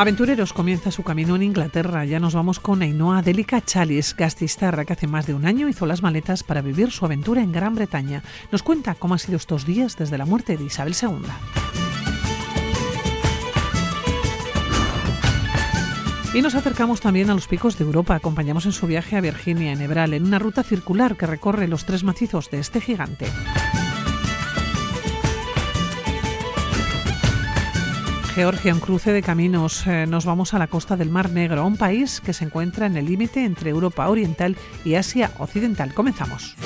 Aventureros comienza su camino en Inglaterra. Ya nos vamos con Ainhoa Delica Chalis, gastistarra que hace más de un año hizo las maletas para vivir su aventura en Gran Bretaña. Nos cuenta cómo han sido estos días desde la muerte de Isabel II. Y nos acercamos también a los picos de Europa. Acompañamos en su viaje a Virginia, en Ebral, en una ruta circular que recorre los tres macizos de este gigante. Georgia, un cruce de caminos. Eh, nos vamos a la costa del Mar Negro, un país que se encuentra en el límite entre Europa Oriental y Asia Occidental. Comenzamos.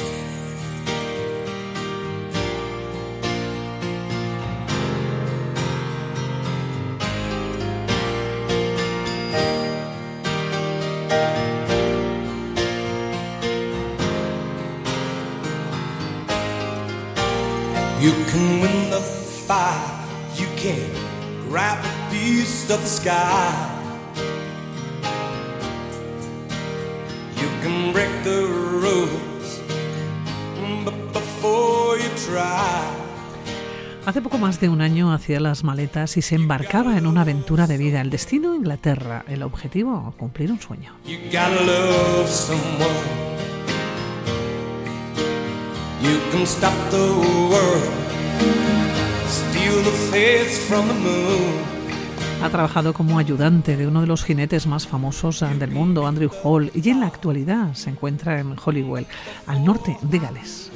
You can win the grab a piece of the sky. You can break the rules, but before you try. Hace poco más de un año hacía las maletas y se embarcaba en una aventura de vida. El destino Inglaterra, el objetivo cumplir un sueño. You Ha trabajado como ayudante de uno de los jinetes más famosos del mundo, Andrew Hall, y en la actualidad se encuentra en Holywell, al norte de Gales.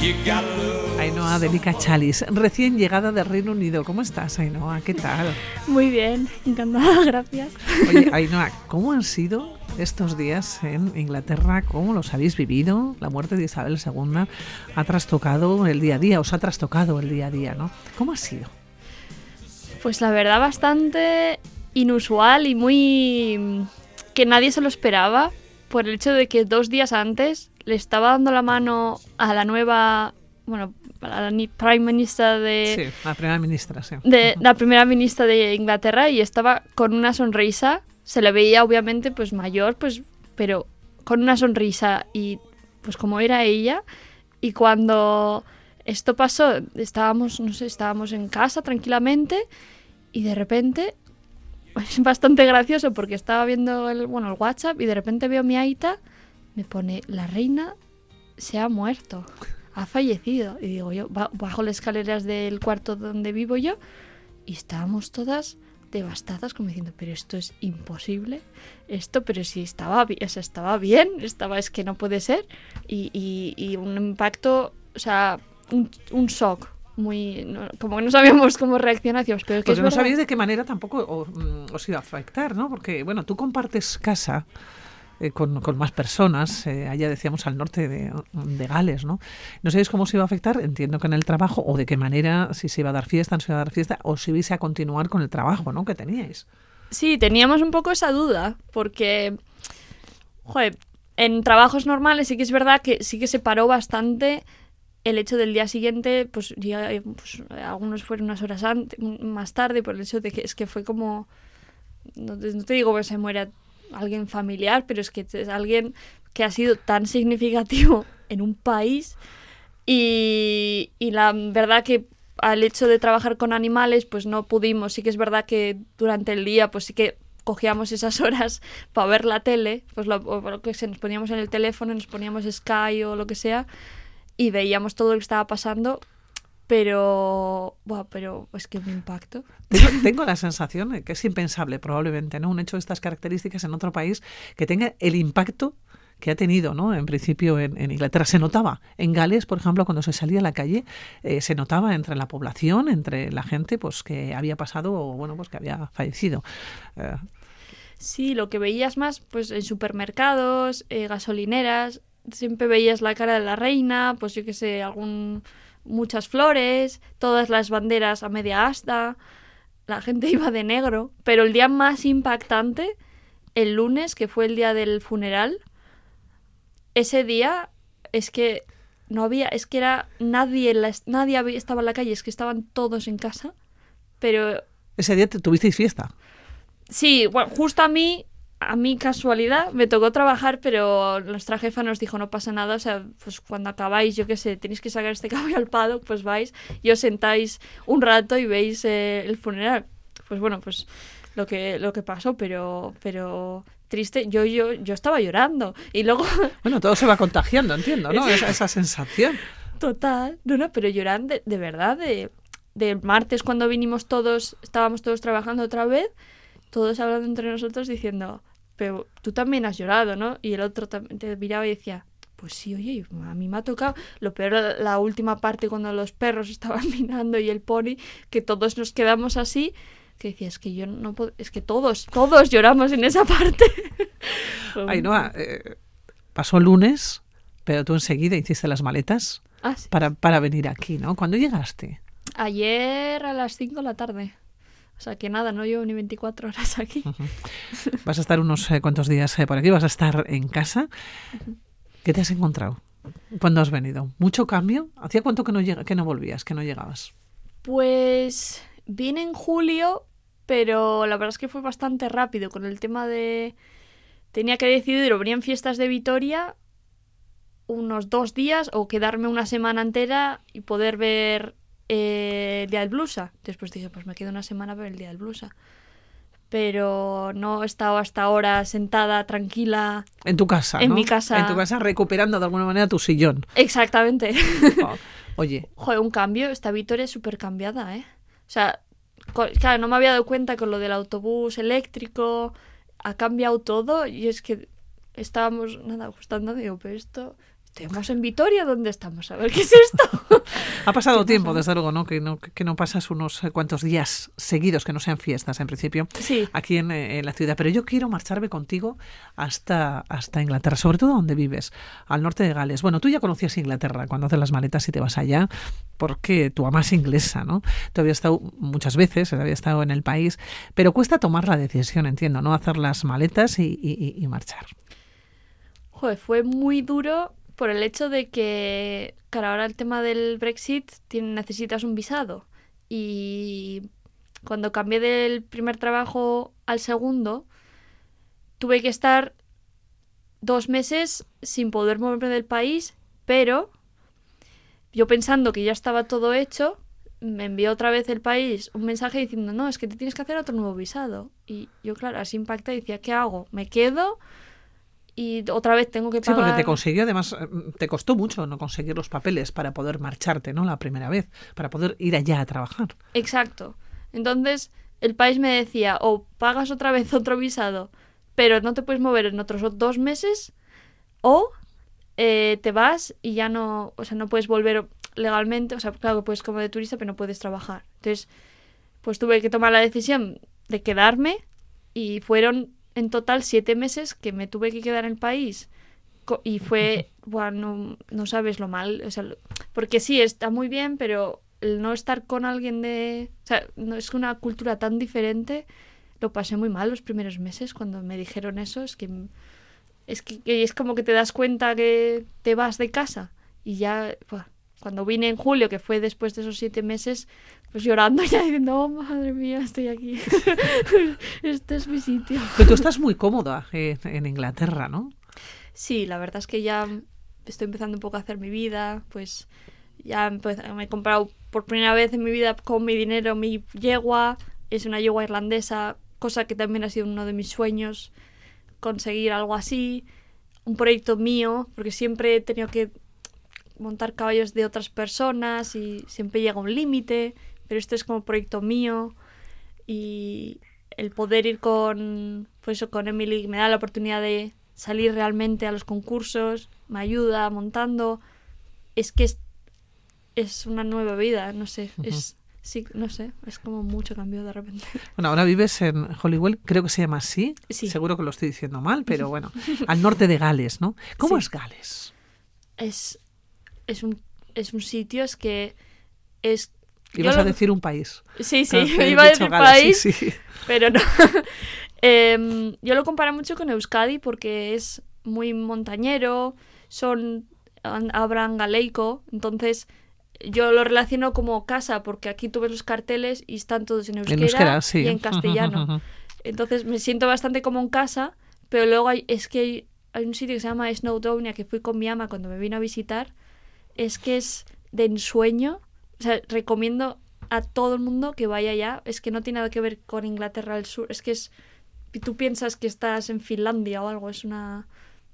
You Ainhoa Delica Chalis, recién llegada del Reino Unido. ¿Cómo estás, Ainhoa? ¿Qué tal? Muy bien, encantada, gracias. Oye, Ainhoa, ¿cómo han sido estos días en Inglaterra? ¿Cómo los habéis vivido? La muerte de Isabel II ha trastocado el día a día, os ha trastocado el día a día, ¿no? ¿Cómo ha sido? Pues la verdad bastante inusual y muy que nadie se lo esperaba por el hecho de que dos días antes le estaba dando la mano a la nueva, bueno, a la Prime Minister de, Sí, la primera ministra, sí. de la primera ministra de Inglaterra y estaba con una sonrisa. Se le veía obviamente pues mayor, pues, pero con una sonrisa y pues como era ella. Y cuando esto pasó, estábamos, no sé, estábamos en casa tranquilamente y de repente es bastante gracioso porque estaba viendo el, bueno, el WhatsApp y de repente veo a mi aita, me pone la reina se ha muerto, ha fallecido. Y digo yo, ba- bajo las escaleras del cuarto donde vivo yo y estábamos todas devastadas como diciendo, pero esto es imposible, esto, pero si estaba, o sea, estaba bien, estaba, es que no puede ser. Y, y- y un impacto, o sea, un, un shock. Muy, no- como que no sabíamos cómo reaccionar, pero que Porque es no verdad". sabéis de qué manera tampoco o- mm, os iba a afectar, ¿no? Porque, bueno, tú compartes casa eh, con, con más personas, eh, allá decíamos al norte de, Gales, ¿no? No sabéis cómo se iba a afectar, entiendo que en el trabajo, o de qué manera, si se iba a dar fiesta, no se iba a dar fiesta, o si ibais a continuar con el trabajo, ¿no? Que teníais. Sí, teníamos un poco esa duda, porque, joder, en trabajos normales sí que es verdad que sí que se paró bastante el hecho del día siguiente, pues ya pues, algunos fueron unas horas antes, más tarde, por el hecho de que es que fue como, no te digo que se muera alguien familiar, pero es que es alguien que ha sido tan significativo en un país y, la verdad que al hecho de trabajar con animales, pues no pudimos. Sí que es verdad que durante el día, pues sí que cogíamos esas horas para ver la tele, pues lo, lo que se nos poníamos en el teléfono, nos poníamos Sky o lo que sea, y veíamos todo lo que estaba pasando, pero, buah, pero es que un impacto. Tengo, tengo la sensación que es impensable, probablemente, ¿no? Un hecho de estas características en otro país que tenga el impacto que ha tenido, ¿no? En principio en, en Inglaterra se notaba. En Gales, por ejemplo, cuando se salía a la calle, eh, se notaba entre la población, entre la gente, pues que había pasado, o bueno, pues que había fallecido. Eh, Sí, lo que veías más, pues en supermercados, eh, gasolineras, siempre veías la cara de la reina, pues yo qué sé, algún muchas flores, todas las banderas a media asta, la gente iba de negro, pero el día más impactante, el lunes, que fue el día del funeral, ese día es que no había, es que era nadie, en la, nadie había- estaba en la calle, es que estaban todos en casa, pero ese día te- tuvisteis fiesta. Sí, bueno, justo a mí a mí casualidad me tocó trabajar, pero nuestra jefa nos dijo no pasa nada, o sea, pues cuando acabáis, yo qué sé, tenéis que sacar este caballo al pado, pues vais y os sentáis un rato y veis eh, el funeral. Pues bueno, pues lo que lo que pasó, pero pero triste, yo yo yo estaba llorando y luego Bueno, todo se va contagiando, entiendo, ¿no? Esa, esa sensación. Total, no, no, pero lloran de, de verdad, de, del martes cuando vinimos todos, estábamos todos trabajando otra vez, todos hablando entre nosotros diciendo, pero tú también has llorado, ¿no? Y el otro también te miraba y decía, pues sí, oye, a mí me ha tocado. Lo peor la última parte cuando los perros estaban mirando y el pony, que todos nos quedamos así, que decía, es que yo no puedo, es que todos, todos lloramos en esa parte. Ainhoa, eh, pasó lunes, pero tú enseguida hiciste las maletas Ah, sí. para, para venir aquí, ¿no? ¿Cuándo llegaste? Ayer a las 5 de la tarde. O sea que nada, no llevo ni 24 horas aquí. Vas a estar unos eh, cuantos días eh, por aquí, vas a estar en casa. ¿Qué te has encontrado? ¿Cuándo has venido? ¿Mucho cambio? ¿Hacía cuánto que no, llega- que no volvías, que no llegabas? Pues vine en julio, pero la verdad es que fue bastante rápido con el tema de... Tenía que decidir o venía en fiestas de Vitoria unos dos días o quedarme una semana entera y poder ver eh, el Día del Blusa. Después dije, pues me quedo una semana a ver el Día del Blusa. Pero no he estado hasta ahora sentada, tranquila. En tu casa, En ¿no? mi casa. En tu casa recuperando de alguna manera tu sillón. Exactamente. Oh, Oye, Joder, un cambio. Esta Vitoria es súper cambiada, ¿eh? O sea, claro, no me había dado cuenta con lo del autobús eléctrico. Ha cambiado todo y es que estábamos, nada, ajustando. Digo, pero esto... Estamos en Vitoria, ¿dónde estamos? A ver, ¿qué es esto? ha pasado tiempo, desde luego, ¿no? Que, no? que no pasas unos eh, cuantos días seguidos, que no sean fiestas en principio, Sí. aquí en, eh, en la ciudad. Pero yo quiero marcharme contigo hasta, hasta Inglaterra, sobre todo donde vives, al norte de Gales. Bueno, tú ya conocías Inglaterra cuando haces las maletas y te vas allá, porque tu ama es inglesa, ¿no? Tú habías estado muchas veces, había estado en el país, pero cuesta tomar la decisión, entiendo, ¿no? Hacer las maletas y, y- y marchar. Joder, fue muy duro por el hecho de que, claro, ahora el tema del Brexit tiene- necesitas un visado. Y cuando cambié del primer trabajo al segundo, tuve que estar dos meses sin poder moverme del país, pero yo pensando que ya estaba todo hecho, me envió otra vez el país un mensaje diciendo, no, es que te tienes que hacer otro nuevo visado. Y yo, claro, así impacta y decía, ¿qué hago? ¿Me quedo? Y otra vez tengo que Sí, pagar... porque te consiguió, además, eh, te costó mucho no conseguir los papeles para poder marcharte, ¿no? La primera vez, para poder ir allá a trabajar. Exacto. Entonces, el país me decía, o pagas otra vez otro visado, pero no te puedes mover en otros dos meses, o eh, te vas y ya no, o sea, no puedes volver legalmente, o sea, claro que puedes como de turista, pero no puedes trabajar. Entonces, pues tuve que tomar la decisión de quedarme y fueron en total siete meses que me tuve que quedar en el país. Y fue, bueno, no, sabes lo mal, o sea, porque sí, está muy bien, pero el no estar con alguien de... O sea, no es una cultura tan diferente, lo pasé muy mal los primeros meses cuando me dijeron eso, es que... Es que, es como que te das cuenta que te vas de casa y ya, cuando vine en julio, que fue después de esos siete meses, pues llorando ya diciendo, oh, madre mía, estoy aquí. este es mi sitio. Pero tú estás muy cómoda eh, en Inglaterra, ¿no? Sí, la verdad es que ya estoy empezando un poco a hacer mi vida, pues ya me he comprado por primera vez en mi vida con mi dinero mi yegua, es una yegua irlandesa, cosa que también ha sido uno de mis sueños, conseguir algo así, un proyecto mío, porque siempre he tenido que montar caballos de otras personas y siempre llega un límite, pero este es como proyecto mío y el poder ir con pues eso, con Emily me da la oportunidad de salir realmente a los concursos, me ayuda montando, es que es, es una nueva vida, no sé, es sí, no sé, es como mucho cambio de repente. Bueno, ahora vives en Hollywood, creo que se llama así. Sí. Seguro que lo estoy diciendo mal, pero bueno, al norte de Gales, ¿no? ¿Cómo Sí. es Gales? Es es un es un sitio es que es Ibas a decir un país. Sí, sí, iba a decir país, sí, sí. pero no. Em, yo lo comparo mucho con Euskadi porque es muy montañero, son hablan galeico, entonces yo lo relaciono como casa porque aquí tú ves los carteles y están todos en euskera, En euskera, sí. y en castellano. Entonces me siento bastante como en casa, pero luego hay, es que hay, hay un sitio que se llama Snowdonia que fui con mi ama cuando me vino a visitar. Es que es de ensueño. O sea, recomiendo a todo el mundo que vaya allá. Es que no tiene nada que ver con Inglaterra del Sur. Es que es. Tú piensas que estás en Finlandia o algo. Es una.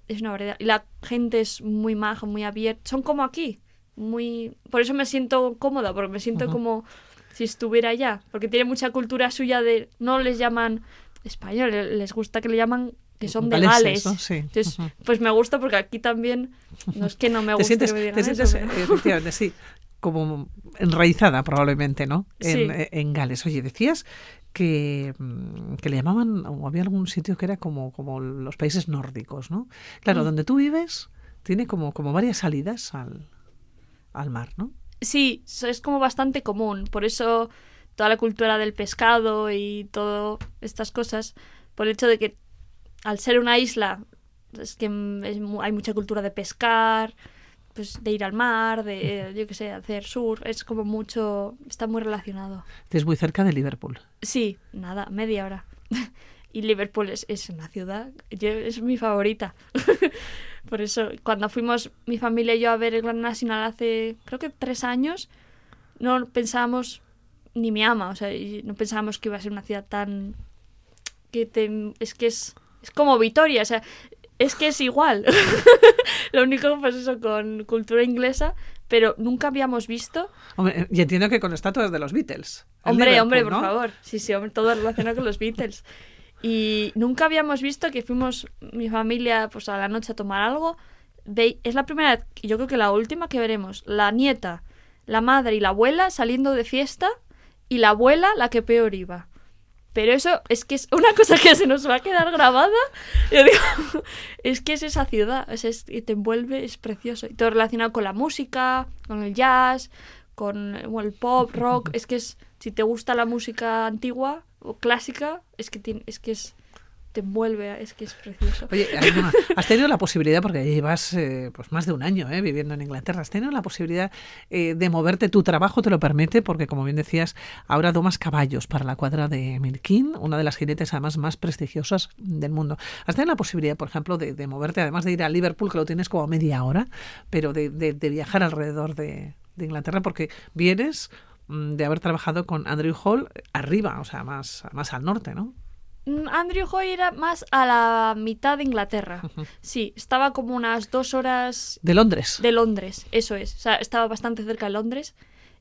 Es una variedad. Y la gente es muy maja, muy abierta. Son como aquí. Muy. Por eso me siento cómoda, porque me siento como si estuviera allá. Porque tiene mucha cultura suya de. No les llaman español, les gusta que le llaman que son de Gales. Entonces, pues me gusta porque aquí también. No es que no me te guste sientes, que me digan te sientes efectivamente, sí, como enraizada probablemente, ¿no? En, Sí. eh, en Gales. Oye, decías que, mm, que le llamaban, o había algún sitio que era como, como los países nórdicos, ¿no? Claro, Mm. donde tú vives tiene como, como varias salidas al, al mar, ¿no? Sí, es como bastante común. Por eso toda la cultura del pescado y todo estas cosas, por el hecho de que al ser una isla, es que es hay mucha cultura de pescar, pues de ir al mar, de, yo qué sé, hacer surf, es como mucho, está muy relacionado. Es muy cerca de Liverpool. Sí, nada, media hora. y Liverpool es, es una ciudad, yo- es mi favorita. Por eso, cuando fuimos mi familia y yo a ver el Gran Nacional hace, creo que tres años, no pensábamos, ni mi ama, o sea, no pensábamos que iba a ser una ciudad tan... que te- es que es, es como Vitoria, o sea, es que es igual. Lo único, pues eso, con cultura inglesa, pero nunca habíamos visto Hombre, y entiendo que con estatuas de los Beatles. Hombre, hombre, por ¿no? favor. Sí, sí, hombre, todo relacionado con los Beatles. Y nunca habíamos visto que fuimos mi familia pues a la noche a tomar algo. Ve- es la primera yo creo que la última que veremos, la nieta, la madre y la abuela saliendo de fiesta y la abuela la que peor iba. Pero eso es que es una cosa que se nos va a quedar grabada. Yo digo, es que es esa ciudad, es- y te envuelve, es precioso. Y todo relacionado con la música, con el jazz, con el pop, rock. Es que es, si te gusta la música antigua o clásica, es que, tiene, es que es, te envuelve, es que es precioso. Oye, Ainhoa, has tenido la posibilidad, porque llevas eh, pues más de un año eh, viviendo en Inglaterra, has tenido la posibilidad eh, de moverte, tu trabajo te lo permite, porque como bien decías, ahora domas caballos para la cuadra de Milkin, una de las jinetes además más prestigiosas del mundo. Has tenido la posibilidad, por ejemplo, de, de moverte, además de ir a Liverpool, que lo tienes como a media hora, pero de, de- de viajar alrededor de, de Inglaterra, porque vienes mm, de haber trabajado con Andrew Hall arriba, o sea, más, más al norte, ¿no? Mm, Andrew Hoy era más a la mitad de Inglaterra. Sí, estaba como unas dos horas De Londres. de Londres, eso es. O sea, estaba bastante cerca de Londres.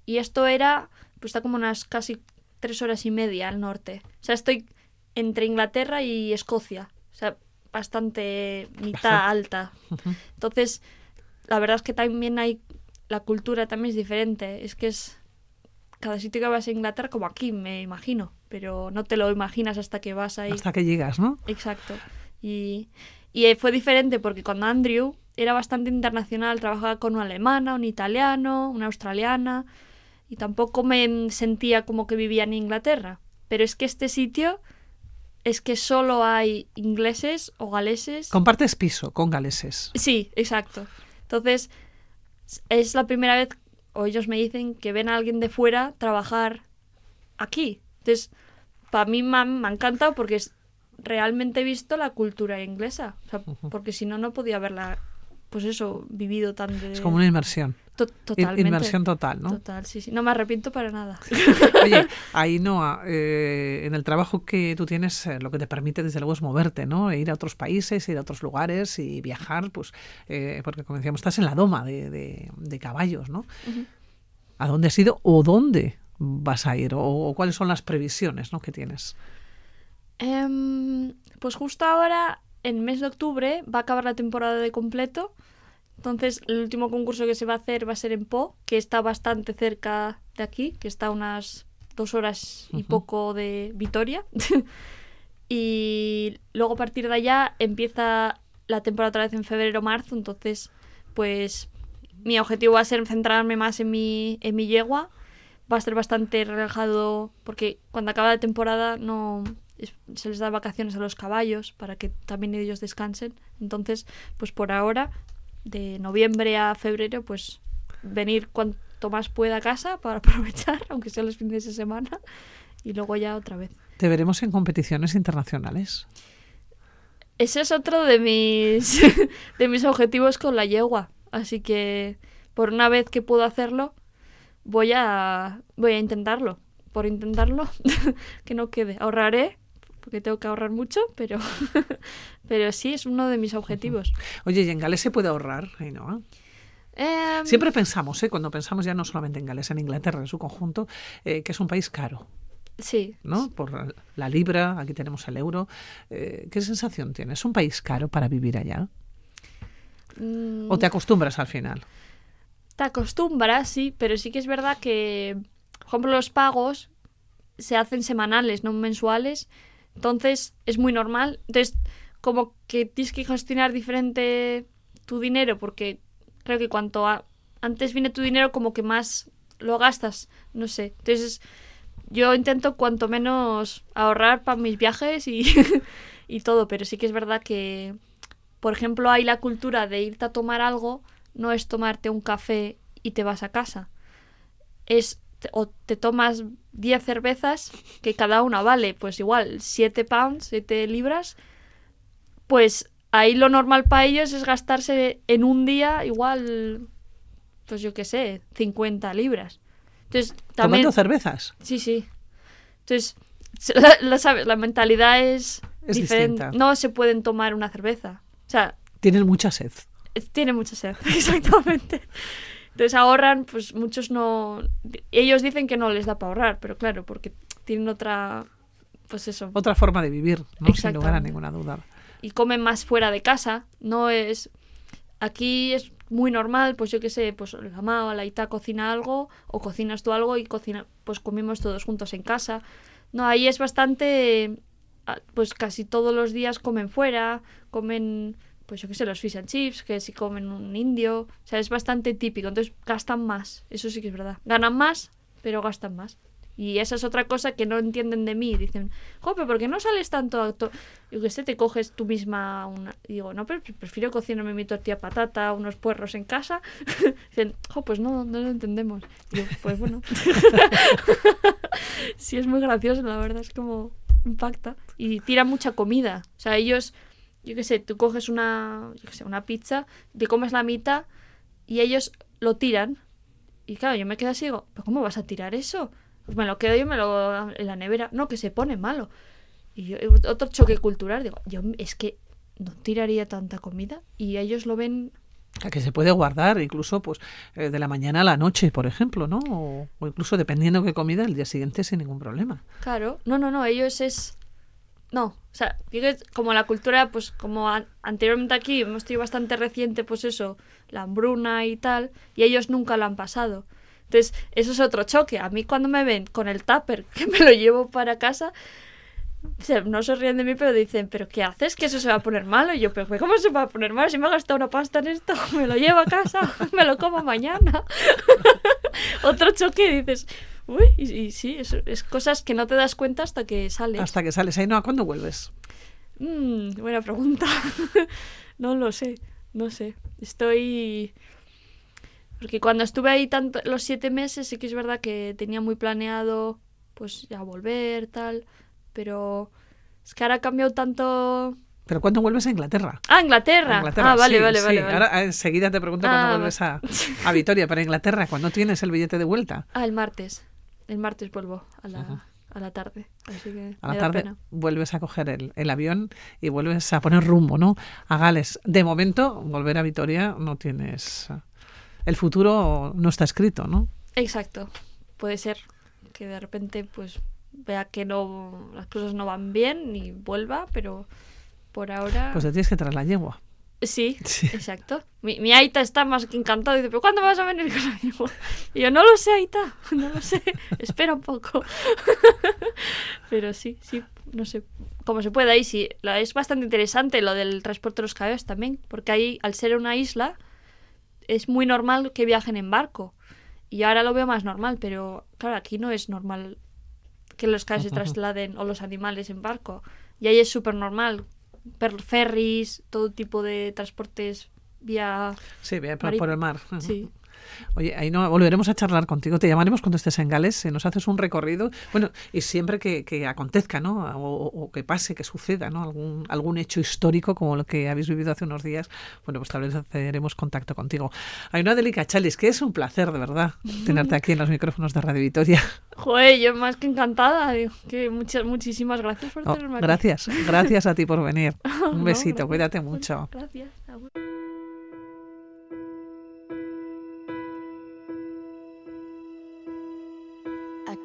Y esto era, pues está como unas casi tres horas y media al norte. O sea, estoy entre Inglaterra y Escocia. O sea, bastante mitad alta. Entonces, la verdad es que también hay, la cultura también es diferente. Es que es cada sitio que vas a Inglaterra, como aquí, me imagino. Pero no te lo imaginas hasta que vas ahí. Hasta que llegas, ¿no? Exacto. Y, y eh, fue diferente porque con Andrew era bastante internacional, trabajaba con una alemana, un italiano, una australiana, y tampoco me sentía como que vivía en Inglaterra. Pero es que este sitio es que solo hay ingleses o galeses. Compartes piso con galeses. Sí, exacto. Entonces, es la primera vez, o ellos me dicen, que ven a alguien de fuera trabajar aquí. Entonces, para mí me ha, me ha encantado porque es, realmente he visto la cultura inglesa. O sea, porque si no, no podía haberla, pues eso, vivido tan de... Es como una inmersión. To- totalmente. Inmersión total, ¿no? Total, sí, sí. No me arrepiento para nada. Oye, Ainhoa, eh, en el trabajo que tú tienes, eh, lo que te permite desde luego es moverte, ¿no? E ir a otros países, ir a otros lugares y viajar, pues, eh, porque como decíamos, estás en la doma de, de- de caballos, ¿no? ¿A dónde has ido o dónde vas a ir? O, o cuáles son las previsiones ¿no? que tienes? Em, pues justo ahora, en mes de octubre, va a acabar la temporada de completo. Entonces, el último concurso que se va a hacer va a ser en Po, que está bastante cerca de aquí, que está a unas dos horas y poco de Vitoria. y luego a partir de allá empieza la temporada otra vez en febrero-marzo. Entonces, pues mi objetivo va a ser centrarme más en mi, en mi yegua. Va a ser bastante relajado porque cuando acaba la temporada no es- se les da vacaciones a los caballos para que también ellos descansen. Entonces, pues por ahora, de noviembre a febrero, pues venir cuanto más pueda a casa para aprovechar, aunque sea los fines de semana, y luego ya otra vez. ¿Te veremos en competiciones internacionales? ese es otro de mis, de mis objetivos con la yegua. Así que por una vez que puedo hacerlo, voy a, voy a intentarlo. Por intentarlo, que no quede. Ahorraré, porque tengo que ahorrar mucho, pero, pero sí, es uno de mis objetivos. Oye, ¿y en Gales se puede ahorrar, Ainhoa? Em, Siempre pensamos, ¿eh? cuando pensamos ya no solamente en Gales, en Inglaterra en su conjunto, eh, que es un país caro, sí, ¿no? Por la libra, aquí tenemos el euro. Eh, ¿Qué sensación tienes? ¿Es un país caro para vivir allá? Mm, ¿O te acostumbras al final? Te acostumbras, sí, pero sí que es verdad que, por ejemplo, los pagos se hacen semanales, no mensuales. Entonces es muy normal. Entonces, como que tienes que gestionar diferente tu dinero, porque creo que cuanto antes viene tu dinero, como que más lo gastas. No sé. Entonces, yo intento cuanto menos ahorrar para mis viajes y, y todo, pero sí que es verdad que, por ejemplo, hay la cultura de irte a tomar algo, no es tomarte un café y te vas a casa. Es o te tomas 10 cervezas, que cada una vale, pues igual, 7 pounds, 7 libras, pues ahí lo normal para ellos es gastarse en un día igual, pues yo qué sé, 50 libras. Entonces, también... ¿Tomando cervezas? Sí, sí. Entonces, la, la sabes, la mentalidad es, Es diferente. distinta. No se pueden tomar una cerveza. O sea, Tienen mucha sed. Tiene mucha sed, exactamente. Entonces ahorran, pues muchos no... Ellos dicen que no les da para ahorrar, pero claro, porque tienen otra... Pues eso. Otra forma de vivir, ¿no? sin lugar a ninguna duda. y comen más fuera de casa. No es. Aquí es muy normal, pues yo qué sé, pues la mamá o la Ita cocina algo, o cocinas tú algo y cocina, pues comemos todos juntos en casa. No, ahí es bastante. ah, Pues casi todos los días comen fuera, comen, pues yo qué sé, los fish and chips, que si comen un indio. O sea, es bastante típico. Entonces gastan más, eso sí que es verdad. Ganan más, pero gastan más. Y esa es otra cosa que no entienden de mí. Dicen, jope, ¿por qué no sales tanto a to-?" Yo que sé, te coges tú misma una... Digo, no, pero prefiero cocinarme mi tortilla patata, unos puerros en casa. Dicen, jo, pues no, no lo entendemos. Y yo, pues bueno. sí, es muy gracioso, la verdad, es como impacta. Y tira mucha comida. O sea, ellos, yo qué sé, tú coges una, yo qué sé, una pizza, te comes la mitad y ellos lo tiran. Y claro, yo me quedo así y digo, ¿pero cómo vas a tirar eso? Pues me lo quedo yo me lo en la nevera. No, que se pone malo. Y yo, otro choque cultural, digo, yo es que no tiraría tanta comida y ellos lo ven A que se puede guardar incluso pues eh, de la mañana a la noche, por ejemplo, ¿no? O, o incluso dependiendo qué comida, el día siguiente sin ningún problema. Claro, no, no, no, ellos es... No, o sea, como la cultura, pues como an- anteriormente aquí hemos tenido bastante reciente, pues eso, la hambruna y tal, y ellos nunca lo han pasado. Entonces, eso es otro choque. A mí cuando me ven con el tupper, que me lo llevo para casa, no se ríen de mí, pero dicen, ¿pero qué haces? Que eso se va a poner malo. Y yo, ¿pero cómo se va a poner malo? Si me he gastado una pasta en esto, me lo llevo a casa, me lo como mañana. Otro choque, dices, uy, y, y sí, es, es cosas que no te das cuenta hasta que sales. Hasta que sales ahí, no, ¿a cuándo vuelves? Mm, buena pregunta. no lo sé, no sé. Estoy... Porque cuando estuve ahí tanto, los siete meses, sí que es verdad que tenía muy planeado, pues ya volver, tal. Pero es que ahora ha cambiado tanto... ¿Pero cuándo vuelves a Inglaterra? Ah, Inglaterra. A Inglaterra, ah, vale, sí, vale, sí. vale, vale. Ahora eh, enseguida te pregunto Ah, cuándo vale. vuelves a, a Vitoria, pero Inglaterra, ¿cuándo tienes el billete de vuelta? Ah, el martes. El martes vuelvo a la, a la tarde. Así que A la tarde pena. vuelves a coger el, el avión y vuelves a poner rumbo, ¿no? A Gales. De momento, volver a Vitoria no tienes... El futuro no está escrito, ¿no? Exacto. Puede ser que de repente pues vea que no las cosas no van bien y vuelva, pero por ahora Pues te tienes que traer la yegua. Sí, Sí. exacto. Mi, mi Aita está más que encantada y dice, "¿Pero cuándo vas a venir con la yegua?". Y yo, "No lo sé, Aita, no lo sé. Espera un poco." pero sí, sí, no sé cómo se puede ahí sí. Es bastante interesante lo del transporte de los caballos también, porque ahí al ser una isla es muy normal que viajen en barco. Y ahora lo veo más normal, pero claro, aquí no es normal que los caballos se trasladen o los animales en barco. Y ahí es súper normal. Ferries, todo tipo de transportes vía... Sí, bien, por, el mar. Sí. Oye, ahí no volveremos a charlar contigo. Te llamaremos cuando estés en Gales, nos haces un recorrido. Bueno, y siempre que, acontezca, ¿no? O, que pase, que suceda, ¿no? Algún, algún hecho histórico como lo que habéis vivido hace unos días, bueno, pues tal vez haceremos contacto contigo. Hay una delica Chalis, que es un placer, de verdad, tenerte aquí en los micrófonos de Radio Vitoria. Joder, yo más que encantada. Digo, que muchas, muchísimas gracias por oh, tenerme aquí. Gracias, gracias a ti por venir. Un besito, cuídate mucho. Gracias.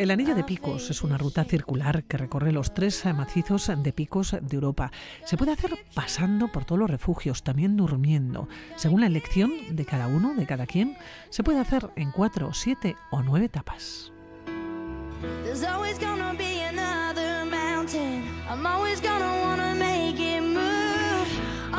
El Anillo de Picos es una ruta circular que recorre los tres macizos de picos de Europa. Se puede hacer pasando por todos los refugios, también durmiendo. Según la elección de cada uno, de cada quien, se puede hacer en cuatro, siete o nueve etapas.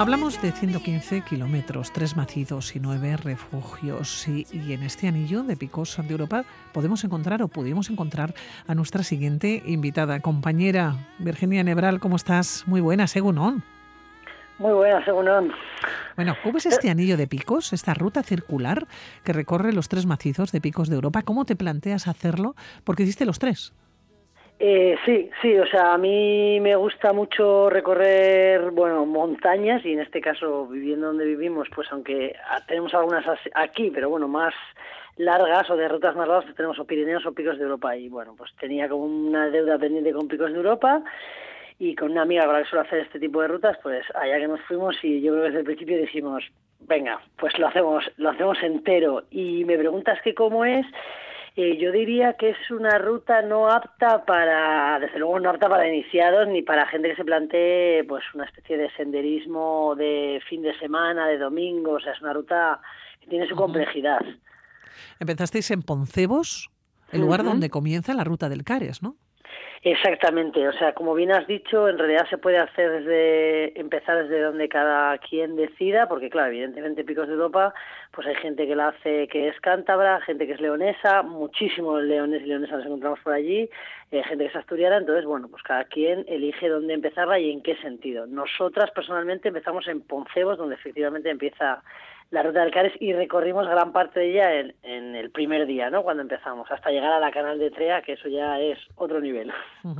Hablamos de 115 kilómetros, tres macizos y nueve refugios. Y, en este anillo de picos de Europa podemos encontrar o pudimos encontrar a nuestra siguiente invitada, compañera Virginia Nebral. ¿Cómo estás? Muy buena, según Muy buena, según Bueno, ¿cómo es este anillo de picos, esta ruta circular que recorre los tres macizos de picos de Europa? ¿Cómo te planteas hacerlo? Porque hiciste los tres. Eh, sí, sí, o sea, a mí me gusta mucho recorrer, bueno, montañas y en este caso, viviendo donde vivimos, pues aunque tenemos algunas aquí, pero bueno, más largas o de rutas más largas, tenemos o Pirineos o Picos de Europa. Y bueno, pues tenía como una deuda pendiente con Picos de Europa y con una amiga con la que suelo hacer este tipo de rutas, pues allá que nos fuimos y yo creo que desde el principio dijimos, venga, pues lo hacemos, lo hacemos entero y me preguntas que cómo es eh, yo diría que es una ruta no apta para, desde luego no apta para iniciados ni para gente que se plantee pues una especie de senderismo de fin de semana, de domingo, o sea, es una ruta que tiene su complejidad. Empezasteis en Poncebos, el lugar donde comienza la ruta del Cares, ¿no? Exactamente, o sea, como bien has dicho, en realidad se puede hacer desde empezar desde donde cada quien decida, porque claro, evidentemente Picos de Europa, pues hay gente que la hace que es cántabra, gente que es leonesa, muchísimos leones y leonesas nos encontramos por allí, eh, gente que es asturiana, entonces bueno, pues cada quien elige dónde empezarla y en qué sentido. Nosotras personalmente empezamos en Poncebos, donde efectivamente empieza la ruta del Cares y recorrimos gran parte de ella en, en, el primer día, ¿no? Cuando empezamos, hasta llegar a la canal de Trea, que eso ya es otro nivel.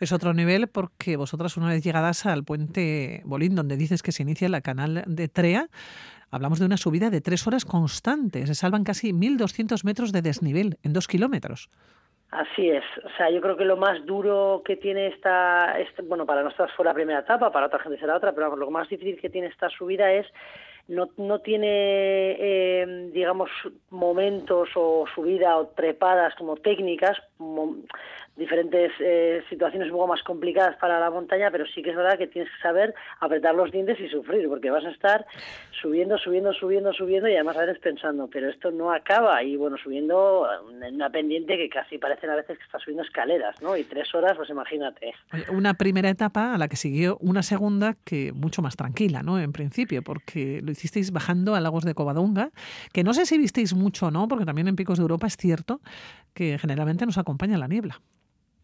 Es otro nivel porque vosotras una vez llegadas al puente Bolín, donde dices que se inicia la canal de Trea, hablamos de una subida de tres horas constantes. Se salvan casi 1.200 metros de desnivel en dos kilómetros. Así es, o sea, yo creo que lo más duro que tiene esta, este, bueno, para nosotras fue la primera etapa, para otra gente será otra, pero lo más difícil que tiene esta subida es no, no tiene, eh, digamos, momentos o subida o trepadas como técnicas, diferentes eh, situaciones un poco más complicadas para la montaña, pero sí que es verdad que tienes que saber apretar los dientes y sufrir, porque vas a estar subiendo, subiendo, subiendo, subiendo y además a veces pensando, pero esto no acaba y bueno, subiendo en una pendiente que casi parecen a veces que está subiendo escaleras, ¿no? Y tres horas, pues imagínate. Una primera etapa a la que siguió una segunda que mucho más tranquila, ¿no? En principio, porque lo hicisteis bajando a Lagos de Covadonga, que no sé si visteis mucho no, porque también en Picos de Europa es cierto que generalmente nos acompaña la niebla.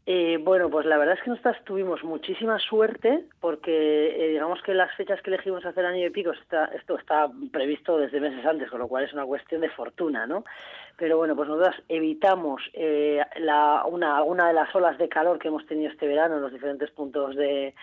Eh, bueno, pues la verdad es que nosotras tuvimos muchísima suerte porque eh, digamos que las fechas que elegimos hacer año de picos, está, esto está previsto desde meses antes, con lo cual es una cuestión de fortuna, ¿no? Pero bueno, pues nosotras evitamos eh, la, una, alguna de las olas de calor que hemos tenido este verano en los diferentes puntos de,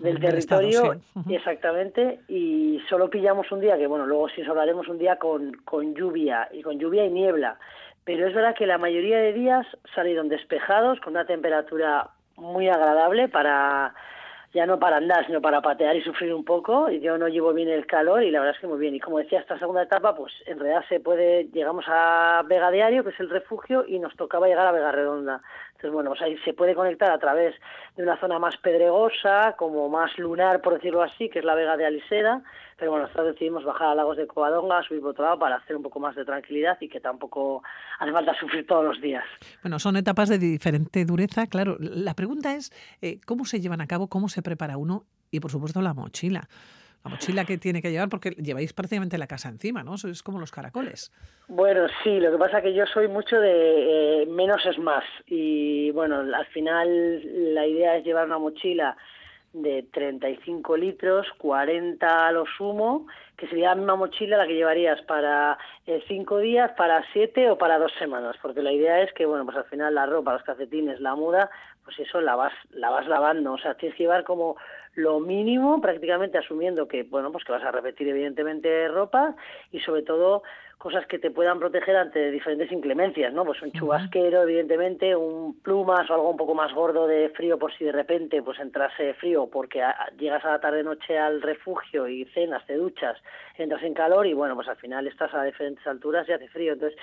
del territorio, exactamente, y solo pillamos un día, que bueno, luego sí hablaremos un día con, con lluvia, y con lluvia y niebla, pero es verdad que la mayoría de días salieron despejados, con una temperatura muy agradable para ya no para andar, sino para patear y sufrir un poco. Y yo no llevo bien el calor y la verdad es que muy bien. Y como decía, esta segunda etapa, pues en realidad se puede, llegamos a Vega Diario, que es el refugio, y nos tocaba llegar a Vega Redonda. Entonces, bueno, pues ahí se puede conectar a través de una zona más pedregosa, como más lunar, por decirlo así, que es la Vega de Alisera, pero bueno, nosotros decidimos bajar a Lagos de Covadonga, subir por otro lado para hacer un poco más de tranquilidad y que tampoco hace falta sufrir todos los días. Bueno, son etapas de diferente dureza, claro. La pregunta es, eh, ¿cómo se llevan a cabo, cómo se prepara uno y por supuesto la mochila. La mochila que tiene que llevar porque lleváis prácticamente la casa encima, ¿no? Sois como los caracoles. Bueno, sí, lo que pasa es que yo soy mucho de eh, menos es más y bueno, al final la idea es llevar una mochila de 35 litros, 40 a lo sumo, que sería la misma mochila la que llevarías para eh, cinco días, para siete o para dos semanas, porque la idea es que, bueno, pues al final la ropa, los calcetines, la muda, pues eso la vas, la vas lavando, o sea, tienes que llevar como lo mínimo, prácticamente asumiendo que, bueno, pues que vas a repetir evidentemente ropa y sobre todo cosas que te puedan proteger ante diferentes inclemencias, ¿no? Pues un chubasquero, evidentemente, un plumas o algo un poco más gordo de frío por si de repente pues entrase frío porque llegas a la tarde-noche al refugio y cenas, te duchas, entras en calor y bueno, pues al final estás a diferentes alturas y hace frío. Entonces,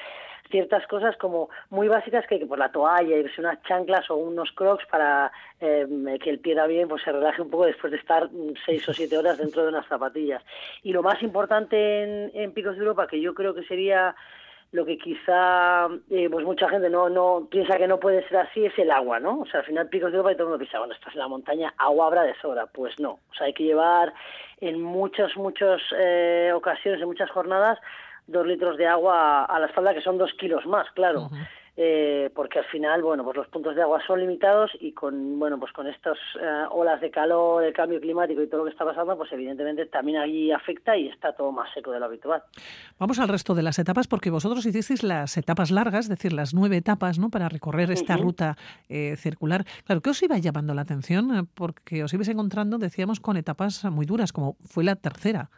ciertas cosas como muy básicas que, por la toalla, y unas chanclas o unos crocs para eh, que el pie también pues se relaje un poco después de estar seis o siete horas dentro de unas zapatillas. Y lo más importante en, en Picos de Europa, que yo creo que sería lo que quizá eh, pues mucha gente no no piensa que no puede ser así es el agua, ¿no? O sea, al final picos de Europa y todo el mundo piensa, bueno, estás en la montaña, agua habrá de sobra. Pues no, o sea, hay que llevar en muchas, muchas eh, ocasiones, en muchas jornadas, dos litros de agua a la espalda, que son dos kilos más, claro eh, porque al final, bueno, pues los puntos de agua son limitados y con, bueno, pues con estas eh, olas de calor, el cambio climático y todo lo que está pasando, pues evidentemente también ahí afecta y está todo más seco de lo habitual. Vamos al resto de las etapas, porque vosotros hicisteis las etapas largas, es decir, las nueve etapas, ¿no? Para recorrer esta ruta eh, circular. Claro, ¿qué os iba llamando la atención? Porque os ibais encontrando, decíamos, con etapas muy duras, como fue la tercera.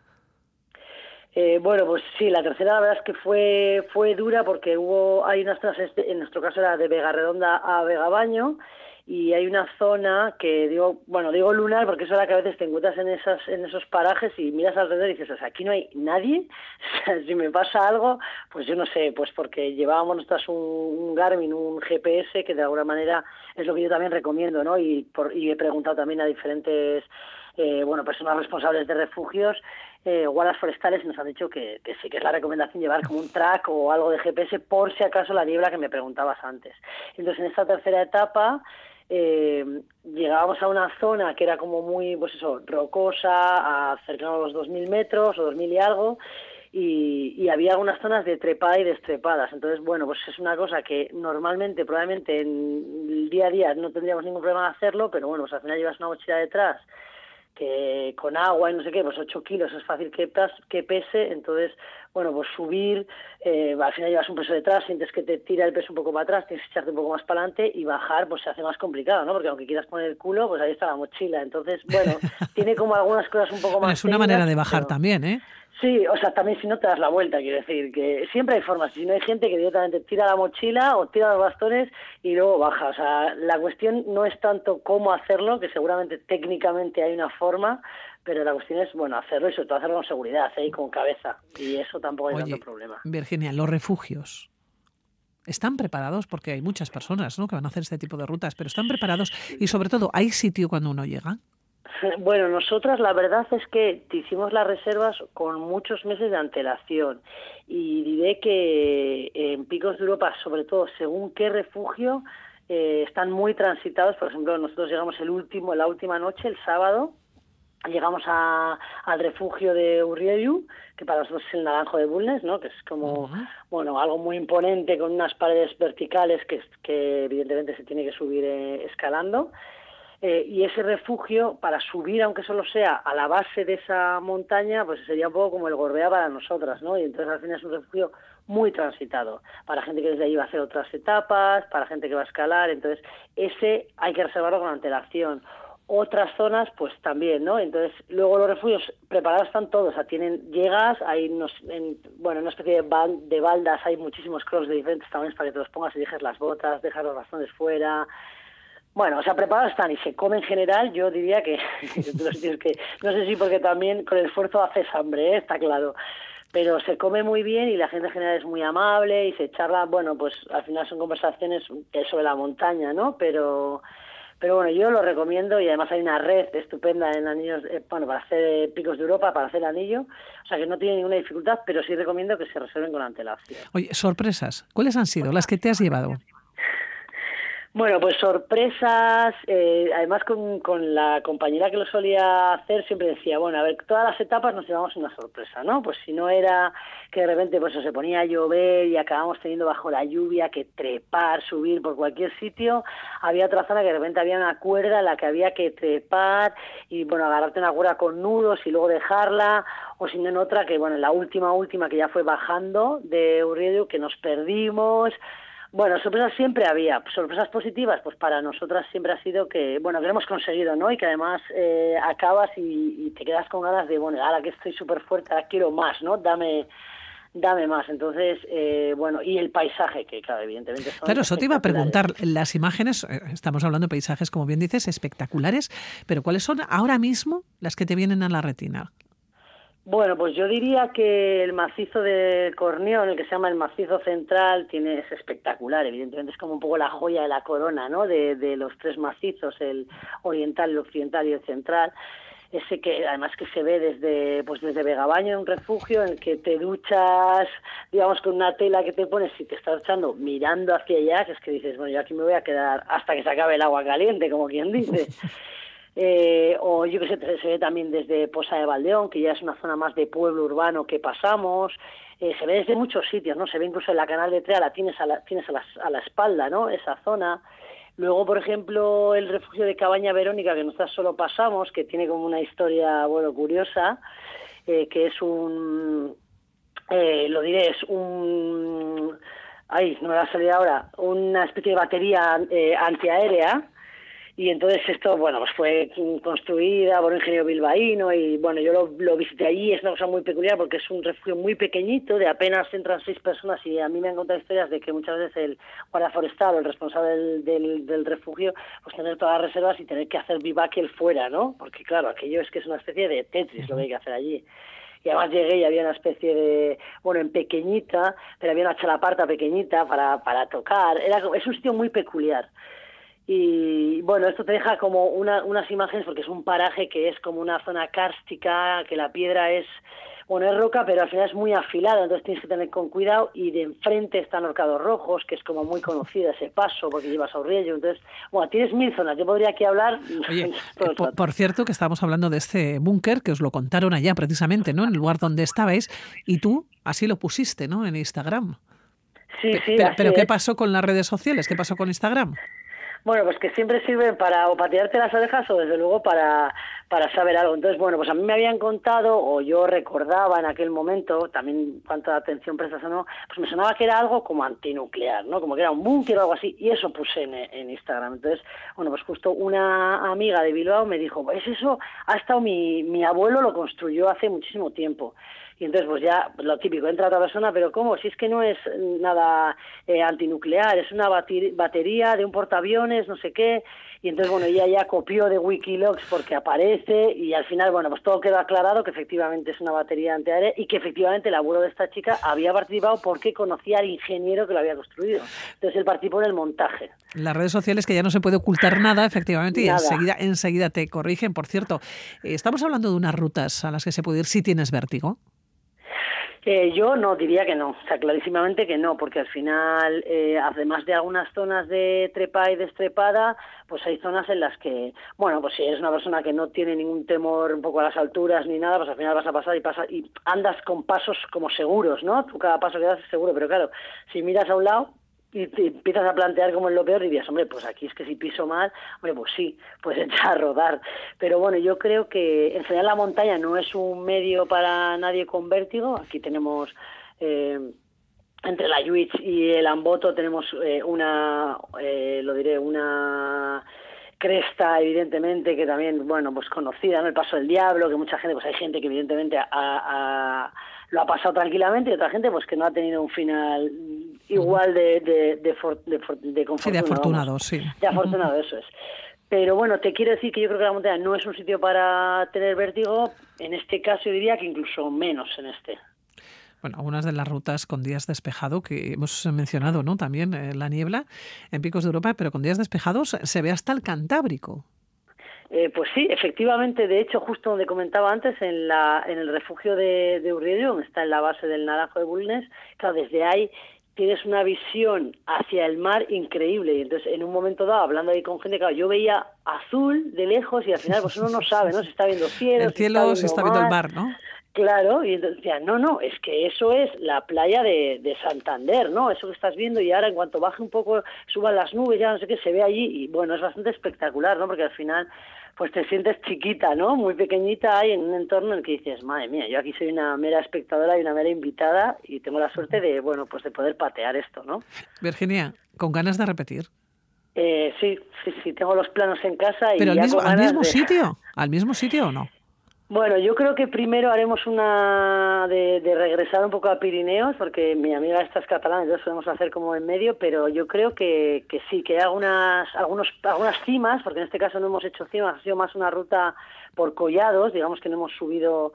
Eh, bueno, pues sí, la tercera la verdad es que fue fue dura porque hubo hay unas zonas, este, en nuestro caso era de Vega Redonda a Vega Baño y hay una zona que digo, bueno, digo lunar porque es la que a veces te encuentras en esas en esos parajes y miras alrededor y dices, o sea, aquí no hay nadie, si me pasa algo, pues yo no sé, pues porque llevábamos nosotros un, Garmin, un GPS que de alguna manera es lo que yo también recomiendo, ¿no? Y por, y he preguntado también a diferentes eh, bueno, personas responsables de refugios eh, guardas forestales nos han dicho que, sí que es la recomendación llevar como un track o algo de GPS por si acaso la niebla que me preguntabas antes. Entonces en esta tercera etapa eh, llegábamos a una zona que era como muy, pues eso, rocosa, a cercano a los 2.000 metros o 2.000 y algo, y, había algunas zonas de trepada y destrepadas. Entonces, bueno, pues es una cosa que normalmente, probablemente en el día a día no tendríamos ningún problema de hacerlo, pero bueno, pues al final llevas una mochila detrás que con agua y no sé qué, pues 8 kilos es fácil que, que pese, entonces, bueno, pues subir, eh, al final llevas un peso detrás, sientes que te tira el peso un poco para atrás, tienes que echarte un poco más para adelante y bajar, pues se hace más complicado, ¿no? Porque aunque quieras poner el culo, pues ahí está la mochila, entonces, bueno, tiene como algunas cosas un poco más... es una manera de bajar también, ¿eh? Sí, o sea, también si no te das la vuelta, quiero decir, que siempre hay formas. Si no hay gente que directamente tira la mochila o tira los bastones y luego baja. O sea, la cuestión no es tanto cómo hacerlo, que seguramente técnicamente hay una forma, pero la cuestión es, bueno, hacerlo y sobre todo hacerlo con seguridad ¿eh? y con cabeza. Y eso tampoco hay tanto problema. Virginia, los refugios. ¿Están preparados? Porque hay muchas personas ¿no? que van a hacer este tipo de rutas, pero ¿están preparados? Y sobre todo, ¿hay sitio cuando uno llega? Bueno, nosotras la verdad es que hicimos las reservas con muchos meses de antelación y diré que en Picos de Europa, sobre todo según qué refugio, eh, están muy transitados. Por ejemplo, nosotros llegamos el último, la última noche, el sábado, llegamos a, al refugio de Urrieyu, que para nosotros es el naranjo de Bulnes, ¿no? que es como bueno algo muy imponente con unas paredes verticales que, que evidentemente se tiene que subir eh, escalando. Eh, y ese refugio, para subir, aunque solo sea a la base de esa montaña, pues sería un poco como el Gorbea para nosotras, ¿no? Y entonces al final es un refugio muy transitado, para gente que desde ahí va a hacer otras etapas, para gente que va a escalar, entonces ese hay que reservarlo con antelación. Otras zonas, pues también, ¿no? Entonces, luego los refugios preparados están todos, o sea, tienen, llegas, hay unos, en, bueno, una especie de, de baldas, hay muchísimos crocs de diferentes tamaños para que te los pongas y dejes las botas, dejas los bastones fuera, bueno, o sea, preparados están y se come en general, yo diría que, que no sé si porque también con el esfuerzo haces hambre, ¿eh? está claro, pero se come muy bien y la gente en general es muy amable y se charla, bueno, pues al final son conversaciones sobre la montaña, ¿no? Pero pero bueno, yo lo recomiendo y además hay una red estupenda en anillos, eh, bueno, para hacer picos de Europa, para hacer anillo, o sea que no tiene ninguna dificultad, pero sí recomiendo que se reserven con antelación. Oye, sorpresas, ¿cuáles han sido las que te has llevado? Bueno, pues sorpresas, eh, además con, con, la compañera que lo solía hacer siempre decía, bueno, a ver, todas las etapas nos llevamos una sorpresa, ¿no? Pues si no era que de repente pues se ponía a llover y acabamos teniendo bajo la lluvia que trepar, subir por cualquier sitio, había otra zona que de repente había una cuerda en la que había que trepar y bueno, agarrarte una cuerda con nudos y luego dejarla, o si no en otra que bueno, en la última última que ya fue bajando de Urriedo que nos perdimos, bueno, sorpresas siempre había. Sorpresas positivas, pues para nosotras siempre ha sido que, bueno, que lo hemos conseguido, ¿no? Y que además eh, acabas y, te quedas con ganas de, bueno, ahora que estoy súper fuerte, ahora quiero más, ¿no? Dame dame más. Entonces, eh, bueno, y el paisaje, que claro, evidentemente son Claro, eso te iba a preguntar. Las imágenes, eh, estamos hablando de paisajes, como bien dices, espectaculares, pero ¿cuáles son ahora mismo las que te vienen a la retina? Bueno, pues yo diría que el macizo de Cornión, el que se llama el macizo central, tiene es espectacular. Evidentemente es como un poco la joya de la corona, ¿no? De, de los tres macizos, el oriental, el occidental y el central. Ese que además que se ve desde pues desde Vegabaño, un refugio en el que te duchas, digamos, con una tela que te pones y te estás echando mirando hacia allá, que es que dices, bueno, yo aquí me voy a quedar hasta que se acabe el agua caliente, como quien dice. Eh, o yo que sé, se ve también desde Posa de Valdeón, que ya es una zona más de pueblo urbano que pasamos, eh, se ve desde muchos sitios, ¿no? Se ve incluso en la canal de Trea, la tienes a la, tienes a la, a la espalda, ¿no? Esa zona. Luego, por ejemplo, el refugio de Cabaña Verónica, que nosotros solo pasamos, que tiene como una historia, bueno, curiosa, eh, que es un, lo diré, es un, ay, no me va a salir ahora, una especie de batería antiaérea, y entonces esto, bueno, pues fue construida por un ingeniero bilbaíno y bueno, yo lo, lo, visité allí, es una cosa muy peculiar porque es un refugio muy pequeñito, de apenas entran seis personas y a mí me han contado historias de que muchas veces el guardia forestal o el responsable del, del, refugio, pues tener todas las reservas y tener que hacer vivac él fuera, ¿no? Porque claro, aquello es que es una especie de Tetris lo que hay que hacer allí y además llegué y había una especie de, bueno, en pequeñita, pero había una chalaparta pequeñita para, para tocar, Era, es un sitio muy peculiar. Y bueno, esto te deja como una, unas imágenes porque es un paraje que es como una zona cárstica, que la piedra es, bueno, es roca, pero al final es muy afilada, entonces tienes que tener con cuidado. Y de enfrente están Orcados Rojos, que es como muy conocida ese paso porque llevas a Urriello. Entonces, bueno, tienes mil zonas. Yo podría aquí hablar. Oye, por, por, cierto, que estábamos hablando de este búnker, que os lo contaron allá precisamente, ¿no? En el lugar donde estabais, y tú así lo pusiste, ¿no? En Instagram. Sí, sí. Pero, pero ¿qué pasó con las redes sociales? ¿Qué pasó con Instagram? Bueno, pues que siempre sirven para o patearte las orejas o desde luego para, para saber algo. Entonces, bueno, pues a mí me habían contado o yo recordaba en aquel momento, también cuánta atención prestas o no, pues me sonaba que era algo como antinuclear, ¿no? Como que era un búnker o algo así, y eso puse en, en Instagram. Entonces, bueno, pues justo una amiga de Bilbao me dijo, pues eso ha estado mi, mi abuelo lo construyó hace muchísimo tiempo y entonces pues ya lo típico, entra otra persona, pero ¿cómo? Si es que no es nada eh, antinuclear, es una batería de un portaaviones, no sé qué, y entonces bueno, ella ya copió de Wikilogs porque aparece y al final bueno, pues todo quedó aclarado que efectivamente es una batería antiaérea y que efectivamente el abuelo de esta chica había participado porque conocía al ingeniero que lo había construido. Entonces él participó en el montaje. Las redes sociales que ya no se puede ocultar nada, efectivamente, y enseguida, enseguida te corrigen. Por cierto, eh, estamos hablando de unas rutas a las que se puede ir si tienes vértigo. Eh, yo no diría que no, o sea, clarísimamente que no, porque al final, eh, además de algunas zonas de trepa y destrepada, pues hay zonas en las que, bueno, pues si eres una persona que no tiene ningún temor un poco a las alturas ni nada, pues al final vas a pasar y pasa y andas con pasos como seguros, ¿no? Tú cada paso que das es seguro, pero claro, si miras a un lado, y te empiezas a plantear como es lo peor y dices, hombre, pues aquí es que si piso mal, hombre, pues sí, pues echar a rodar. Pero bueno, yo creo que en general la montaña no es un medio para nadie con vértigo. Aquí tenemos, eh, entre la Yuich y el Amboto tenemos eh, una, eh, lo diré, una cresta evidentemente que también bueno pues conocida no el paso del diablo que mucha gente pues hay gente que evidentemente ha, lo ha pasado tranquilamente y otra gente pues que no ha tenido un final igual de de, de, de, de sí, de afortunado sí. De afortunado eso es. Pero bueno te quiero decir que yo creo que la montaña no es un sitio para tener vértigo. En este caso diría que incluso menos en este. Bueno, algunas de las rutas con días despejados que hemos mencionado, ¿no? También eh, la niebla en picos de Europa, pero con días despejados se ve hasta el Cantábrico. Eh, pues sí, efectivamente, de hecho, justo donde comentaba antes, en, la, en el refugio de, de Urriello, donde está en la base del Naranjo de Bulnes, claro, desde ahí tienes una visión hacia el mar increíble. Y entonces, en un momento dado, hablando ahí con gente, claro, yo veía azul de lejos y al final, pues uno no sabe, ¿no? Se está viendo cielo, el cielo se está viendo, el mar, ¿no? Claro, y entonces decía, no, no, es que eso es la playa de, de, Santander, ¿no? Eso que estás viendo y ahora en cuanto baje un poco, suban las nubes, ya no sé qué, se ve allí y bueno, es bastante espectacular, ¿no? Porque al final pues te sientes chiquita, ¿no? Muy pequeñita ahí en un entorno en el que dices, madre mía, yo aquí soy una mera espectadora y una mera invitada y tengo la suerte de, bueno, pues de poder patear esto, ¿no? Virginia, ¿con ganas de repetir? Eh, sí, sí, sí, tengo los planos en casa y ¿Pero al mismo, con al ganas mismo de- sitio? ¿Al mismo sitio o no? Bueno, yo creo que primero haremos una de, de regresar un poco a Pirineos, porque mi amiga esta es catalana, entonces podemos hacer como en medio, pero yo creo que, que sí, que hay algunas, algunos, algunas cimas, porque en este caso no hemos hecho cimas, ha sido más una ruta por collados, digamos que no hemos subido,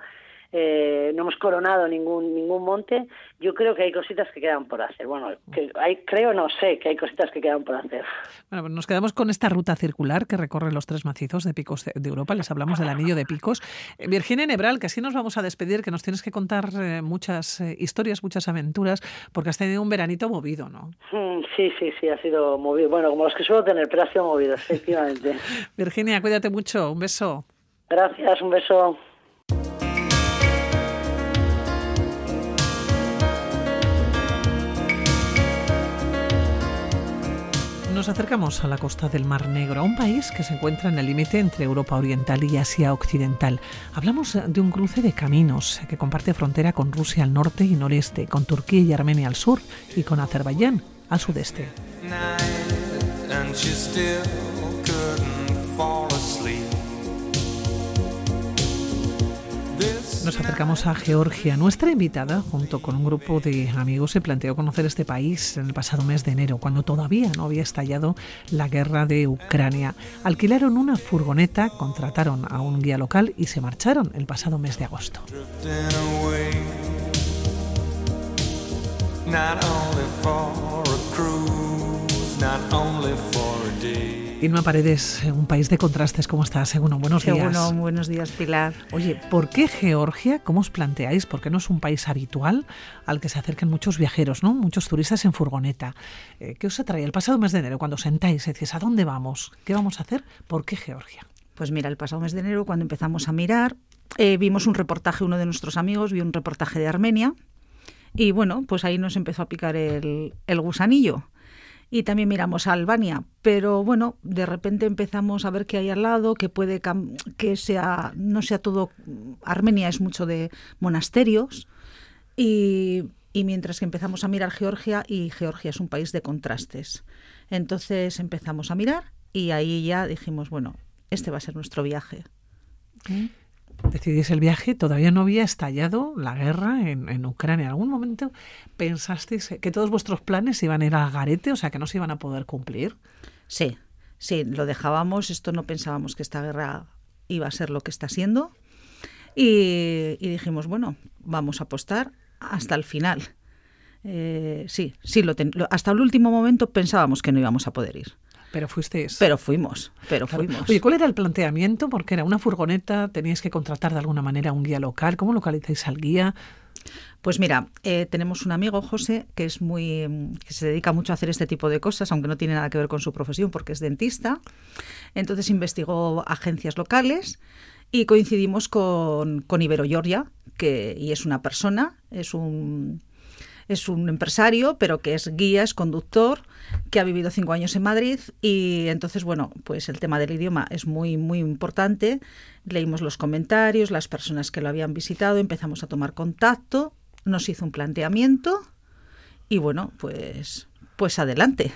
eh, no hemos coronado ningún, ningún monte. Yo creo que hay cositas que quedan por hacer. Bueno, que hay, creo, no sé, que hay cositas que quedan por hacer. Bueno, pues nos quedamos con esta ruta circular que recorre los tres macizos de picos de de Europa. Les hablamos del anillo de picos. Eh, Virginia Nebral, que así nos vamos a despedir, que nos tienes que contar eh, muchas eh, historias, muchas aventuras, porque has tenido un veranito movido, ¿no? Mm, Sí, sí, sí, ha sido movido. Bueno, como los que suelo tener, pero ha sido movido, efectivamente. Virginia, cuídate mucho. Un beso. Gracias, un beso. Nos acercamos a la costa del Mar Negro, a un país que se encuentra en el límite entre Europa Oriental y Asia Occidental. Hablamos de un cruce de caminos que comparte frontera con Rusia al norte y noreste, con Turquía y Armenia al sur y con Azerbaiyán al sudeste. Nos acercamos a Georgia. Nuestra invitada, junto con un grupo de amigos, se planteó conocer este país en el pasado mes de enero, cuando todavía no había estallado la guerra de Ucrania. Alquilaron una furgoneta, contrataron a un guía local y se marcharon el pasado mes de agosto. Not only for a cruise, not only for. Irma Paredes, un país de contrastes, ¿cómo estás? Según buenos días. Seguro, buenos días, Pilar. Oye, ¿por qué Georgia? ¿Cómo os planteáis? ¿Por qué no es un país habitual al que se acercan muchos viajeros, ¿no? Muchos turistas en furgoneta. Eh, ¿Qué os atrae el pasado mes de enero cuando os sentáis y decís, ¿a dónde vamos? ¿Qué vamos a hacer? ¿Por qué Georgia? Pues mira, el pasado mes de enero, cuando empezamos a mirar, eh, vimos un reportaje, uno de nuestros amigos vio un reportaje de Armenia y bueno, pues ahí nos empezó a picar el, el gusanillo. Y también miramos a Albania, pero bueno, de repente empezamos a ver que hay al lado, que puede que sea, no sea todo, Armenia es mucho de monasterios, y, y mientras que empezamos a mirar Georgia, y Georgia es un país de contrastes. Entonces empezamos a mirar y ahí ya dijimos, bueno, este va a ser nuestro viaje. Decidís el viaje, todavía no había estallado la guerra en, Ucrania. ¿En algún momento pensasteis que todos vuestros planes iban a ir al garete, o sea, que no se iban a poder cumplir? Sí, sí, lo dejábamos, esto no pensábamos que esta guerra iba a ser lo que está siendo. Y, dijimos, bueno, vamos a apostar hasta el final. Eh, sí, sí, lo ten- lo- hasta el último momento pensábamos que no íbamos a poder ir. Pero fuisteis. Pero fuimos, pero Claro. fuimos. Oye, ¿cuál era el planteamiento? Porque era una furgoneta, teníais que contratar de alguna manera un guía local. ¿Cómo localizáis al guía? Pues mira, eh, tenemos un amigo, José, que es muy que se dedica mucho a hacer este tipo de cosas, aunque no tiene nada que ver con su profesión, porque es dentista. Entonces investigó agencias locales y coincidimos con, con Ibero Georgia, que y es una persona, es un es un empresario, pero que es guía, es conductor, que ha vivido cinco años en Madrid y entonces, bueno, pues el tema del idioma es muy, muy importante. Leímos los comentarios, las personas que lo habían visitado, empezamos a tomar contacto, nos hizo un planteamiento y bueno, pues, pues adelante.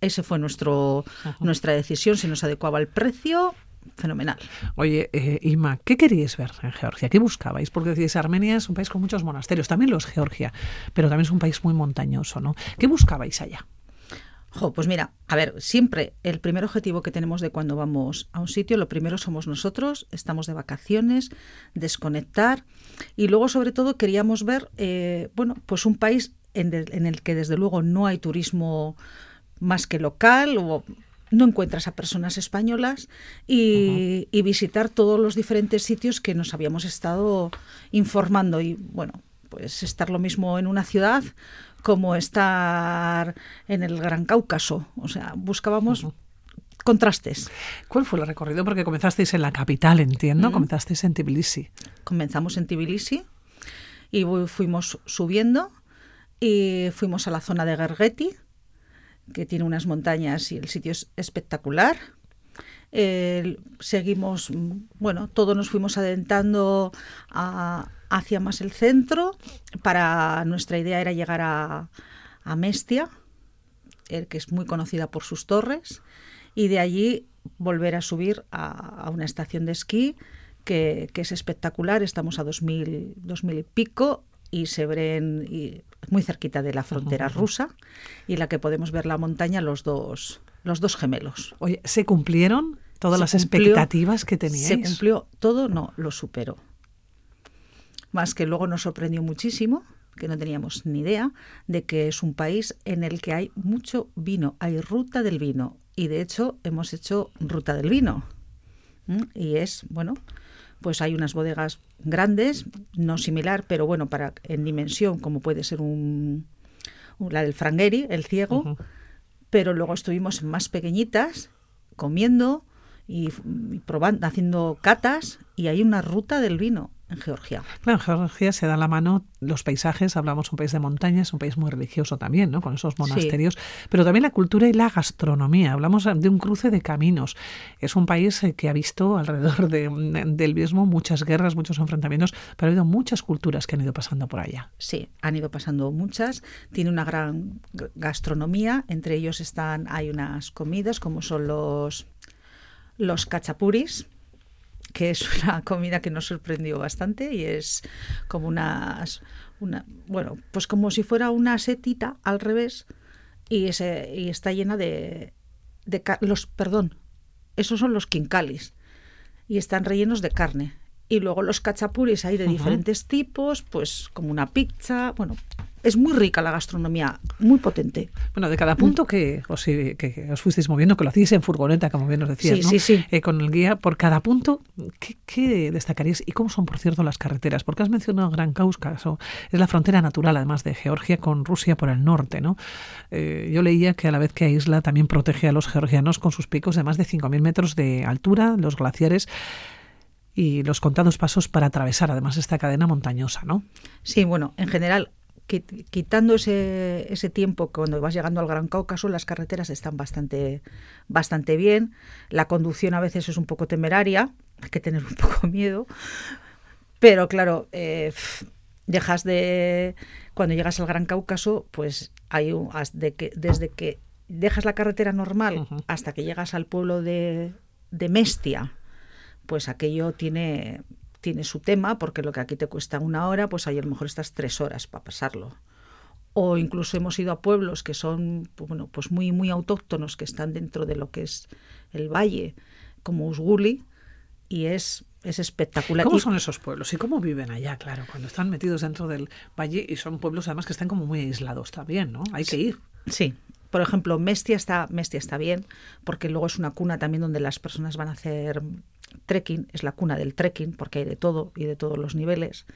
Ese fue nuestro, nuestra decisión, se nos adecuaba el precio, fenomenal. Oye, eh, ¿qué queríais ver en Georgia? ¿Qué buscabais? Porque decís, Armenia es un país con muchos monasterios, también lo es Georgia, pero también es un país muy montañoso, ¿no? ¿Qué buscabais allá? Jo, pues mira, a ver, siempre el primer objetivo que tenemos de cuando vamos a un sitio, lo primero somos nosotros, estamos de vacaciones, desconectar y luego sobre todo queríamos ver, eh, bueno, pues un país en en el que desde luego no hay turismo más que local o no encuentras a personas españolas y, y visitar todos los diferentes sitios que nos habíamos estado informando y bueno, pues estar lo mismo en una ciudad como estar en el Gran Cáucaso. O sea, buscábamos contrastes. ¿Cuál fue el recorrido? Porque comenzasteis en la capital, entiendo, comenzasteis en Tbilisi. Comenzamos en Tbilisi y fu- fuimos subiendo y fuimos a la zona de Gergeti, que tiene unas montañas y el sitio es espectacular. El- seguimos, bueno, todos nos fuimos adentrando hacia más el centro. Para nuestra idea era llegar a, a Mestia, eh, que es muy conocida por sus torres, y de allí volver a subir a, a una estación de esquí que, que es espectacular. Estamos a 2000, 2000 y pico y se ven y muy cerquita de la frontera rusa y en la que podemos ver la montaña los dos, los dos gemelos. Oye, ¿se cumplieron todas Se las cumplió- expectativas que teníais? Se cumplió todo, no, lo superó. Más que luego nos sorprendió muchísimo, que no teníamos ni idea, de que es un país en el que hay mucho vino, hay ruta del vino. Y de hecho hemos hecho ruta del vino. ¿Mm? Y es, bueno, pues hay unas bodegas grandes, no similar, pero bueno, para en dimensión, como puede ser un, la del Frangueri, el ciego, pero luego estuvimos en más pequeñitas comiendo y, y probando, haciendo catas y hay una ruta del vino en Georgia. Claro, en Georgia se da la mano los paisajes, hablamos un país de montañas, un país muy religioso también, ¿no? Con esos monasterios, pero también la cultura y la gastronomía. Hablamos de un cruce de caminos. Es un país eh, que ha visto alrededor de- del mismo muchas guerras, muchos enfrentamientos, pero ha habido muchas culturas que han ido pasando por allá. Sí, han ido pasando muchas. Tiene una gran gastronomía. Entre ellos están, hay unas comidas como son los los cachapuris, que es una comida que nos sorprendió bastante y es como unas una bueno, pues como si fuera una setita al revés y ese y está llena de de los perdón, esos son los quincalis y están rellenos de carne. Y luego los cachapuris hay de Ujú. diferentes tipos, pues como una pizza, bueno, es muy rica la gastronomía, muy potente. Bueno, de cada punto que os, que, os fuisteis moviendo, que lo hacéis en furgoneta, como bien nos decías, Sí, ¿no? sí, sí. Eh, con el guía, por cada punto, ¿qué, qué destacaríais? ¿Y cómo son, por cierto, las carreteras? Porque has mencionado Gran Cáucaso, es la frontera natural, además de Georgia, con Rusia por el norte, ¿no? Eh, yo leía que a la vez que aísla, también protege a los georgianos con sus picos de más de 5.000 metros de altura, los glaciares y los contados pasos para atravesar, además, esta cadena montañosa, ¿no? Sí, bueno, en general, qui- quitando ese, ese tiempo cuando vas llegando al Gran Cáucaso, las carreteras están bastante, bastante bien. La conducción a veces es un poco temeraria, hay que tener un poco miedo. Pero claro, eh, dejas de. Cuando llegas al Gran Cáucaso, pues hay un, has de que, desde que dejas la carretera normal hasta que llegas al pueblo de, de Mestia, pues aquello tiene, tiene su tema, porque lo que aquí te cuesta una hora, pues ahí a lo mejor estás tres horas para pasarlo. O incluso hemos ido a pueblos que son pues, bueno, pues muy, muy autóctonos, que están dentro de lo que es el valle, como Usguli, y es, es espectacular. ¿Cómo son esos pueblos y cómo viven allá, claro, cuando están metidos dentro del valle y son pueblos además que están como muy aislados también, ¿no? Hay que ir. Sí. Por ejemplo, Mestia está, Mestia está bien, porque luego es una cuna también donde las personas van a hacer trekking, es la cuna del trekking, porque hay de todo y de todos los niveles.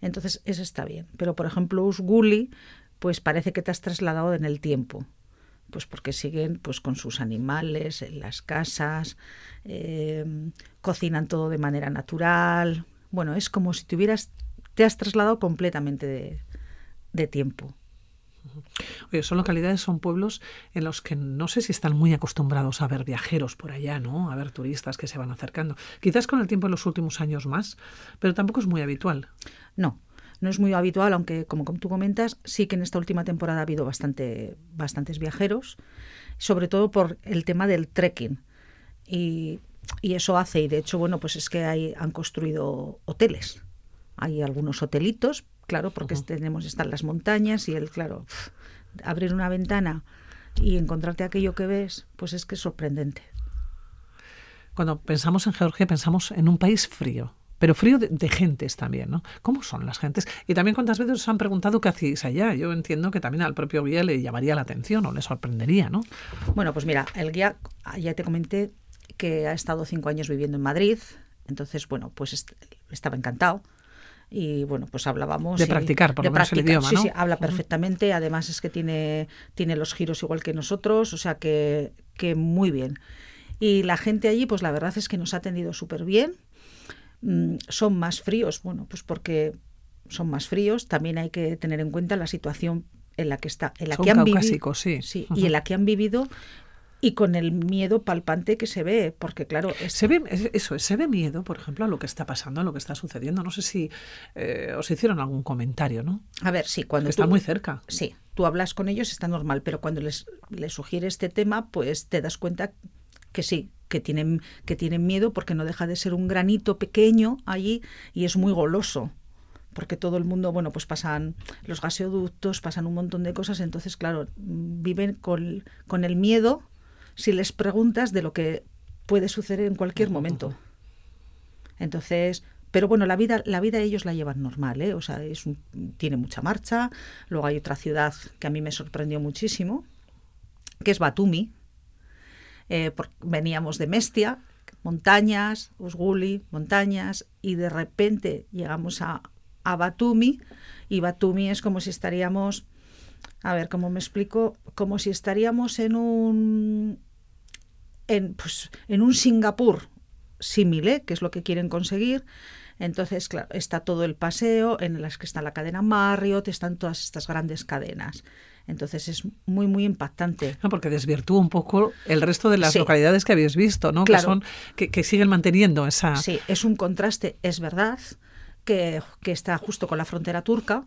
Entonces, eso está bien. Pero, por ejemplo, Usguli, pues parece que te has trasladado en el tiempo. Pues porque siguen pues con sus animales en las casas, eh, cocinan todo de manera natural. Bueno, es como si te hubieras, te has trasladado completamente de tiempo. Oye, son localidades, son pueblos en los que no sé si están muy acostumbrados a ver viajeros por allá, ¿no? A ver turistas que se van acercando. Quizás con el tiempo en los últimos años más, pero tampoco es muy habitual. No, no es muy habitual, aunque como tú comentas, sí que en esta última temporada ha habido bastante, bastantes viajeros, sobre todo por el tema del trekking. Y, eso hace, y de hecho, bueno, pues es que han construido hoteles. Hay algunos hotelitos, claro, porque tenemos, están las montañas y el, claro, abrir una ventana y encontrarte aquello que ves, pues es que es sorprendente. Cuando pensamos en Georgia pensamos en un país frío, pero frío de, de gentes también, ¿no? ¿Cómo son las gentes? Y también cuántas veces os han preguntado qué hacéis allá. Yo entiendo que también al propio guía le llamaría la atención o le sorprendería, ¿no? Bueno, pues mira, el guía, ya te comenté que ha estado cinco años viviendo en Madrid, entonces, bueno, pues est- estaba encantado. Y bueno, pues hablábamos. De y- practicar, por de lo menos el idioma, Sí, ¿no? sí, habla Ujú. perfectamente. Además es que tiene, tiene los giros igual que nosotros, o sea que, que muy bien. Y la gente allí, pues la verdad es que nos ha atendido súper bien. Mm, Son más fríos, bueno, pues porque son más fríos. También hay que tener en cuenta la situación en la que está, en la Son que han vivido, sí. sí, y en la que han vivido y con el miedo palpante que se ve, porque claro, Se ve, es- eso, se ve miedo, por ejemplo, a lo que está pasando, a lo que está sucediendo. No sé si eh, os hicieron algún comentario, ¿no? a ver, sí, cuando Está muy cerca. Sí, tú hablas con ellos, está normal, pero cuando les, les sugiere este tema, pues te das cuenta que sí, que tienen, que tienen miedo porque no deja de ser un granito pequeño allí y es muy goloso. Porque todo el mundo, bueno, pues pasan los gaseoductos, pasan un montón de cosas, entonces, claro, viven con, con el miedo si les preguntas de lo que puede suceder en cualquier momento. Entonces, pero bueno, la vida, la vida ellos la llevan normal, ¿eh? O sea, es un- tiene mucha marcha. Luego hay otra ciudad que a mí me sorprendió muchísimo, que es Batumi. Eh, por- veníamos de Mestia, montañas, Usguli, montañas, y de repente llegamos a, a Batumi, y Batumi es como si estaríamos, a ver, ¿cómo me explico? Como si estaríamos en un, en, pues, en un Singapur símil, ¿eh? que es lo que quieren conseguir. Entonces, claro, está todo el paseo, en las que está la cadena Marriott, están todas estas grandes cadenas. Entonces es muy, muy impactante. No, porque desvirtúa un poco el resto de las Sí. localidades que habéis visto, ¿no? Claro. Que son que, que siguen manteniendo esa. Sí, es un contraste, es verdad, que, que está justo con la frontera turca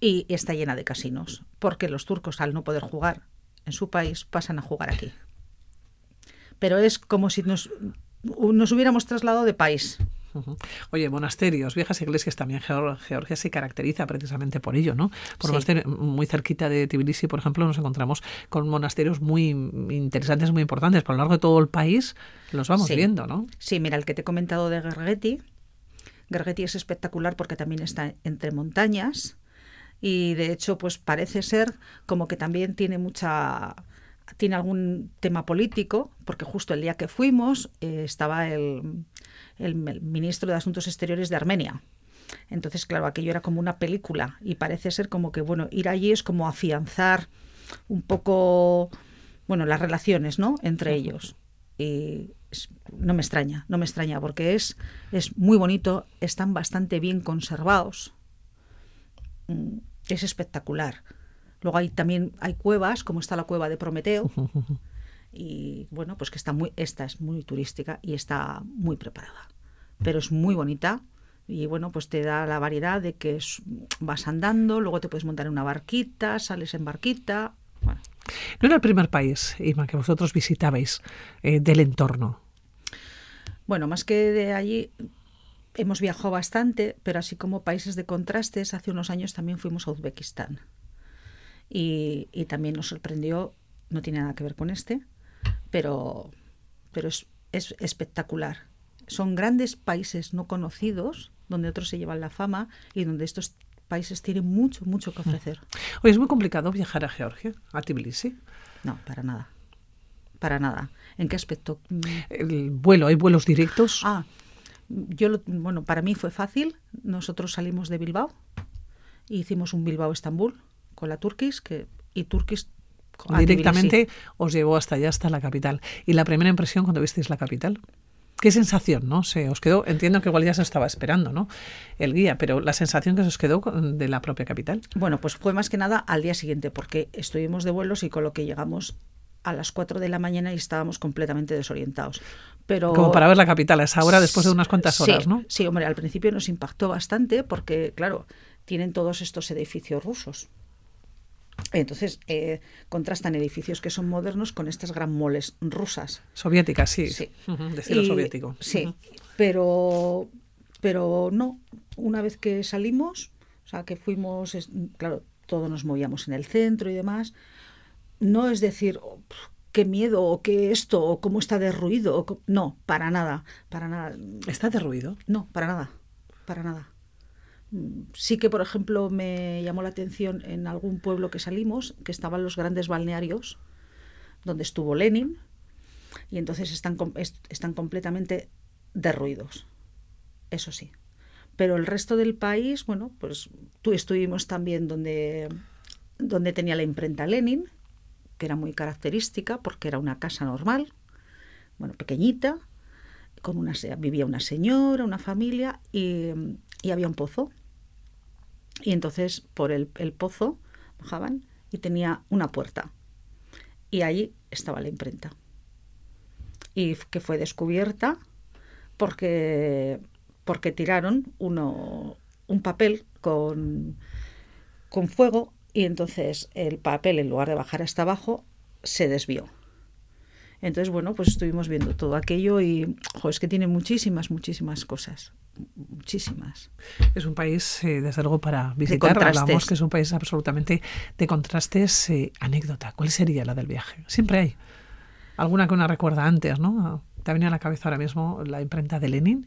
y está llena de casinos, porque los turcos al no poder jugar en su país pasan a jugar aquí. Pero es como si nos, nos hubiéramos trasladado de país. Oye, monasterios, viejas iglesias también. Geor- Georgia se caracteriza precisamente por ello, ¿no? Por Sí. muy cerquita de Tbilisi, por ejemplo, nos encontramos con monasterios muy interesantes, muy importantes. Por lo largo de todo el país los vamos Sí. viendo, ¿no? Sí, mira, el que te he comentado de Gergeti. Gergeti es espectacular porque también está entre montañas y de hecho pues parece ser como que también tiene mucha tiene algún tema político porque justo el día que fuimos eh, estaba el, el- el ministro de Asuntos Exteriores de Armenia. Entonces, claro, aquello era como una película y parece ser como que, bueno, ir allí es como afianzar un poco, bueno, las relaciones, ¿no? Entre ellos. Y es- no me extraña, no me extraña, porque es, es muy bonito, están bastante bien conservados. Mm, Es espectacular. Luego hay también hay cuevas, como está la cueva de Prometeo, y bueno, pues que está muy, esta es muy turística y está muy preparada. Pero es muy bonita y bueno, pues te da la variedad de que es- vas andando, luego te puedes montar en una barquita, sales en barquita. Bueno, No era el primer país, Irma, que vosotros visitabais eh, del entorno. Bueno, más que de allí hemos viajado bastante, pero así como países de contrastes, hace unos años también fuimos a Uzbekistán. Y, y también nos sorprendió, no tiene nada que ver con este, pero, pero es, es espectacular. Son grandes países no conocidos, donde otros se llevan la fama y donde estos países tienen mucho, mucho que ofrecer. Oye, es muy complicado viajar a Georgia, a Tbilisi. No, para nada. Para nada. ¿En qué aspecto? Mm, El vuelo, ¿hay vuelos directos? Ah, yo lo- bueno, para mí fue fácil. Nosotros salimos de Bilbao e hicimos un Bilbao-Estambul con la Turkish que, y Turkish Directamente Tbilisi. os llevó hasta allá, hasta la capital. ¿Y la primera impresión cuando visteis la capital? ¿Qué sensación, no? Se os quedó, entiendo que igual ya se estaba esperando, ¿no? El guía, pero la sensación que se os quedó con- de la propia capital. Bueno, pues fue más que nada al día siguiente porque estuvimos de vuelos y con lo que llegamos a las 4 de la mañana y estábamos completamente desorientados. Pero Como para ver la capital a esa hora después de unas cuantas Sí, horas, ¿no? Sí, hombre, al principio nos impactó bastante porque, claro, tienen todos estos edificios rusos. Entonces, eh, contrastan edificios que son modernos con estas gran moles rusas. Soviética, sí. Sí. De estilo Y- soviético. Sí, pero, pero no. Una vez que salimos, o sea, que fuimos, es- claro, todos nos movíamos en el centro y demás, no es decir, "Oh, qué miedo, o qué esto, o cómo está derruido. o co-". No, para nada, para nada. ¿Está derruido? No, para nada, para nada. Sí que, por ejemplo, me llamó la atención en algún pueblo que salimos, que estaban los grandes balnearios, donde estuvo Lenin, y entonces están, están completamente derruidos. Eso sí. Pero el resto del país, bueno, pues tú estuvimos también donde, donde tenía la imprenta Lenin, que era muy característica porque era una casa normal, bueno, pequeñita, con una, vivía una señora, una familia y, y había un pozo. Y entonces por el, pozo bajaban y tenía una puerta. Y allí estaba la imprenta. Y que fue descubierta porque, porque tiraron uno, un papel con, con fuego y entonces el papel en lugar de bajar hasta abajo se desvió. Entonces, bueno, pues estuvimos viendo todo aquello y jo, es que tiene muchísimas, muchísimas cosas. Muchísimas. Es un país, eh, desde luego, para visitar. Hablamos que es un país absolutamente de contrastes. eh, anécdota, ¿cuál sería la del viaje? Siempre hay. Alguna que una recuerda antes, ¿no? Te ha venido a la cabeza ahora mismo la imprenta de Lenin,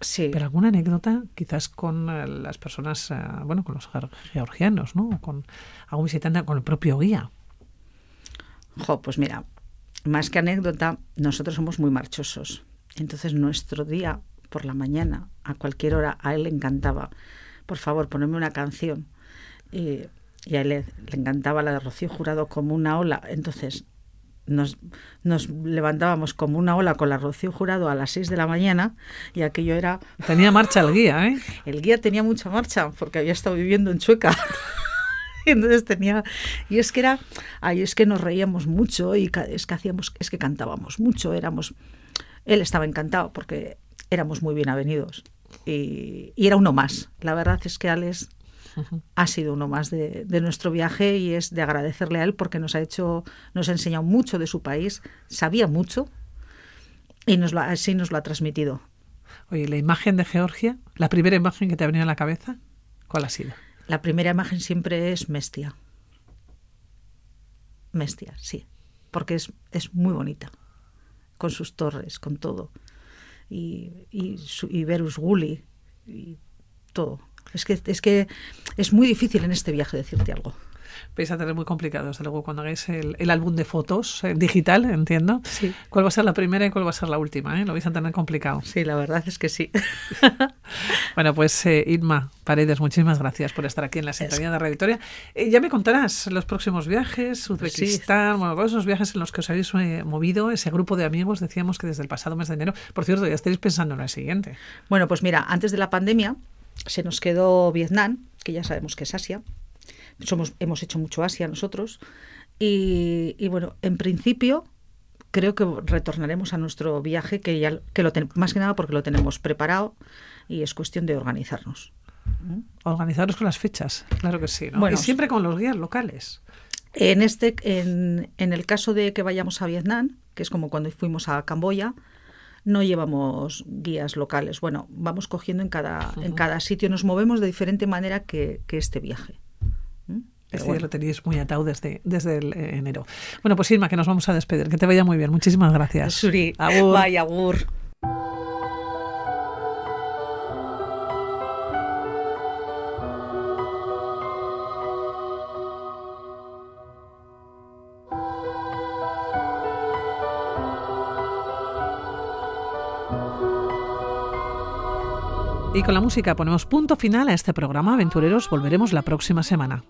Sí. pero alguna anécdota quizás con eh, las personas, eh, bueno, con los geor- georgianos, ¿no? O Con algún visitante, con el propio guía. Jo, pues mira, más que anécdota, nosotros somos muy marchosos. Entonces nuestro día por la mañana, a cualquier hora, a él le encantaba, por favor, ponerme una canción. Y, y a él le, le encantaba la de Rocío Jurado como una ola. Entonces nos, nos levantábamos como una ola con la Rocío Jurado a las 6 de la mañana y aquello era... Tenía marcha el guía, ¿eh? El guía tenía mucha marcha porque había estado viviendo en Chueca. Entonces tenía y es que era ay es que nos reíamos mucho y es que hacíamos es que cantábamos mucho éramos él estaba encantado porque éramos muy bien avenidos y, y era uno más la verdad es que Alex ha sido uno más de, de nuestro viaje y es de agradecerle a él porque nos ha hecho nos ha enseñado mucho de su país sabía mucho y nos lo, así nos lo ha transmitido Oye, la imagen de Georgia, la primera imagen que te ha venido a la cabeza, ¿cuál ha sido? La primera imagen siempre es Mestia. Mestia, sí. Porque es, es muy bonita. Con sus torres, con todo. Y, y, y Verus Guli y todo. Es que, es que es muy difícil en este viaje decirte algo. Vais a tener muy complicado, desde luego, cuando hagáis el, el álbum de fotos eh, digital, entiendo. Sí. ¿Cuál va a ser la primera y cuál va a ser la última? eh? Lo vais a tener complicado. Sí, la verdad es que sí. Bueno, pues eh, Irma Paredes, muchísimas gracias por estar aquí en la sintonía de Radio Victoria. Eh, ya me contarás los próximos viajes, Uzbekistán, bueno, todos esos viajes en los que os habéis movido, ese grupo de amigos, decíamos que desde el pasado mes de enero. Por cierto, ya estáis pensando en el siguiente. Bueno, pues mira, antes de la pandemia se nos quedó Vietnam, que ya sabemos que es Asia. Somos, hemos hecho mucho Asia nosotros. Y, y bueno, en principio creo que retornaremos a nuestro viaje, que ya que lo ten- más que nada porque lo tenemos preparado y es cuestión de organizarnos. Organizaros con las fechas, claro que sí. ¿no? Bueno, y siempre con los guías locales. En este, en, en el caso de que vayamos a Vietnam, que es como cuando fuimos a Camboya, no llevamos guías locales. Bueno, vamos cogiendo en cada, en cada sitio, nos movemos de diferente manera que, que este viaje. Pero Este lo tenéis muy atado desde, desde el eh, enero. Bueno, pues Irma, que nos vamos a despedir. Que te vaya muy bien. Muchísimas gracias. Suri, Agur. vaya agur. Y con la música ponemos punto final a este programa. Aventureros, volveremos la próxima semana.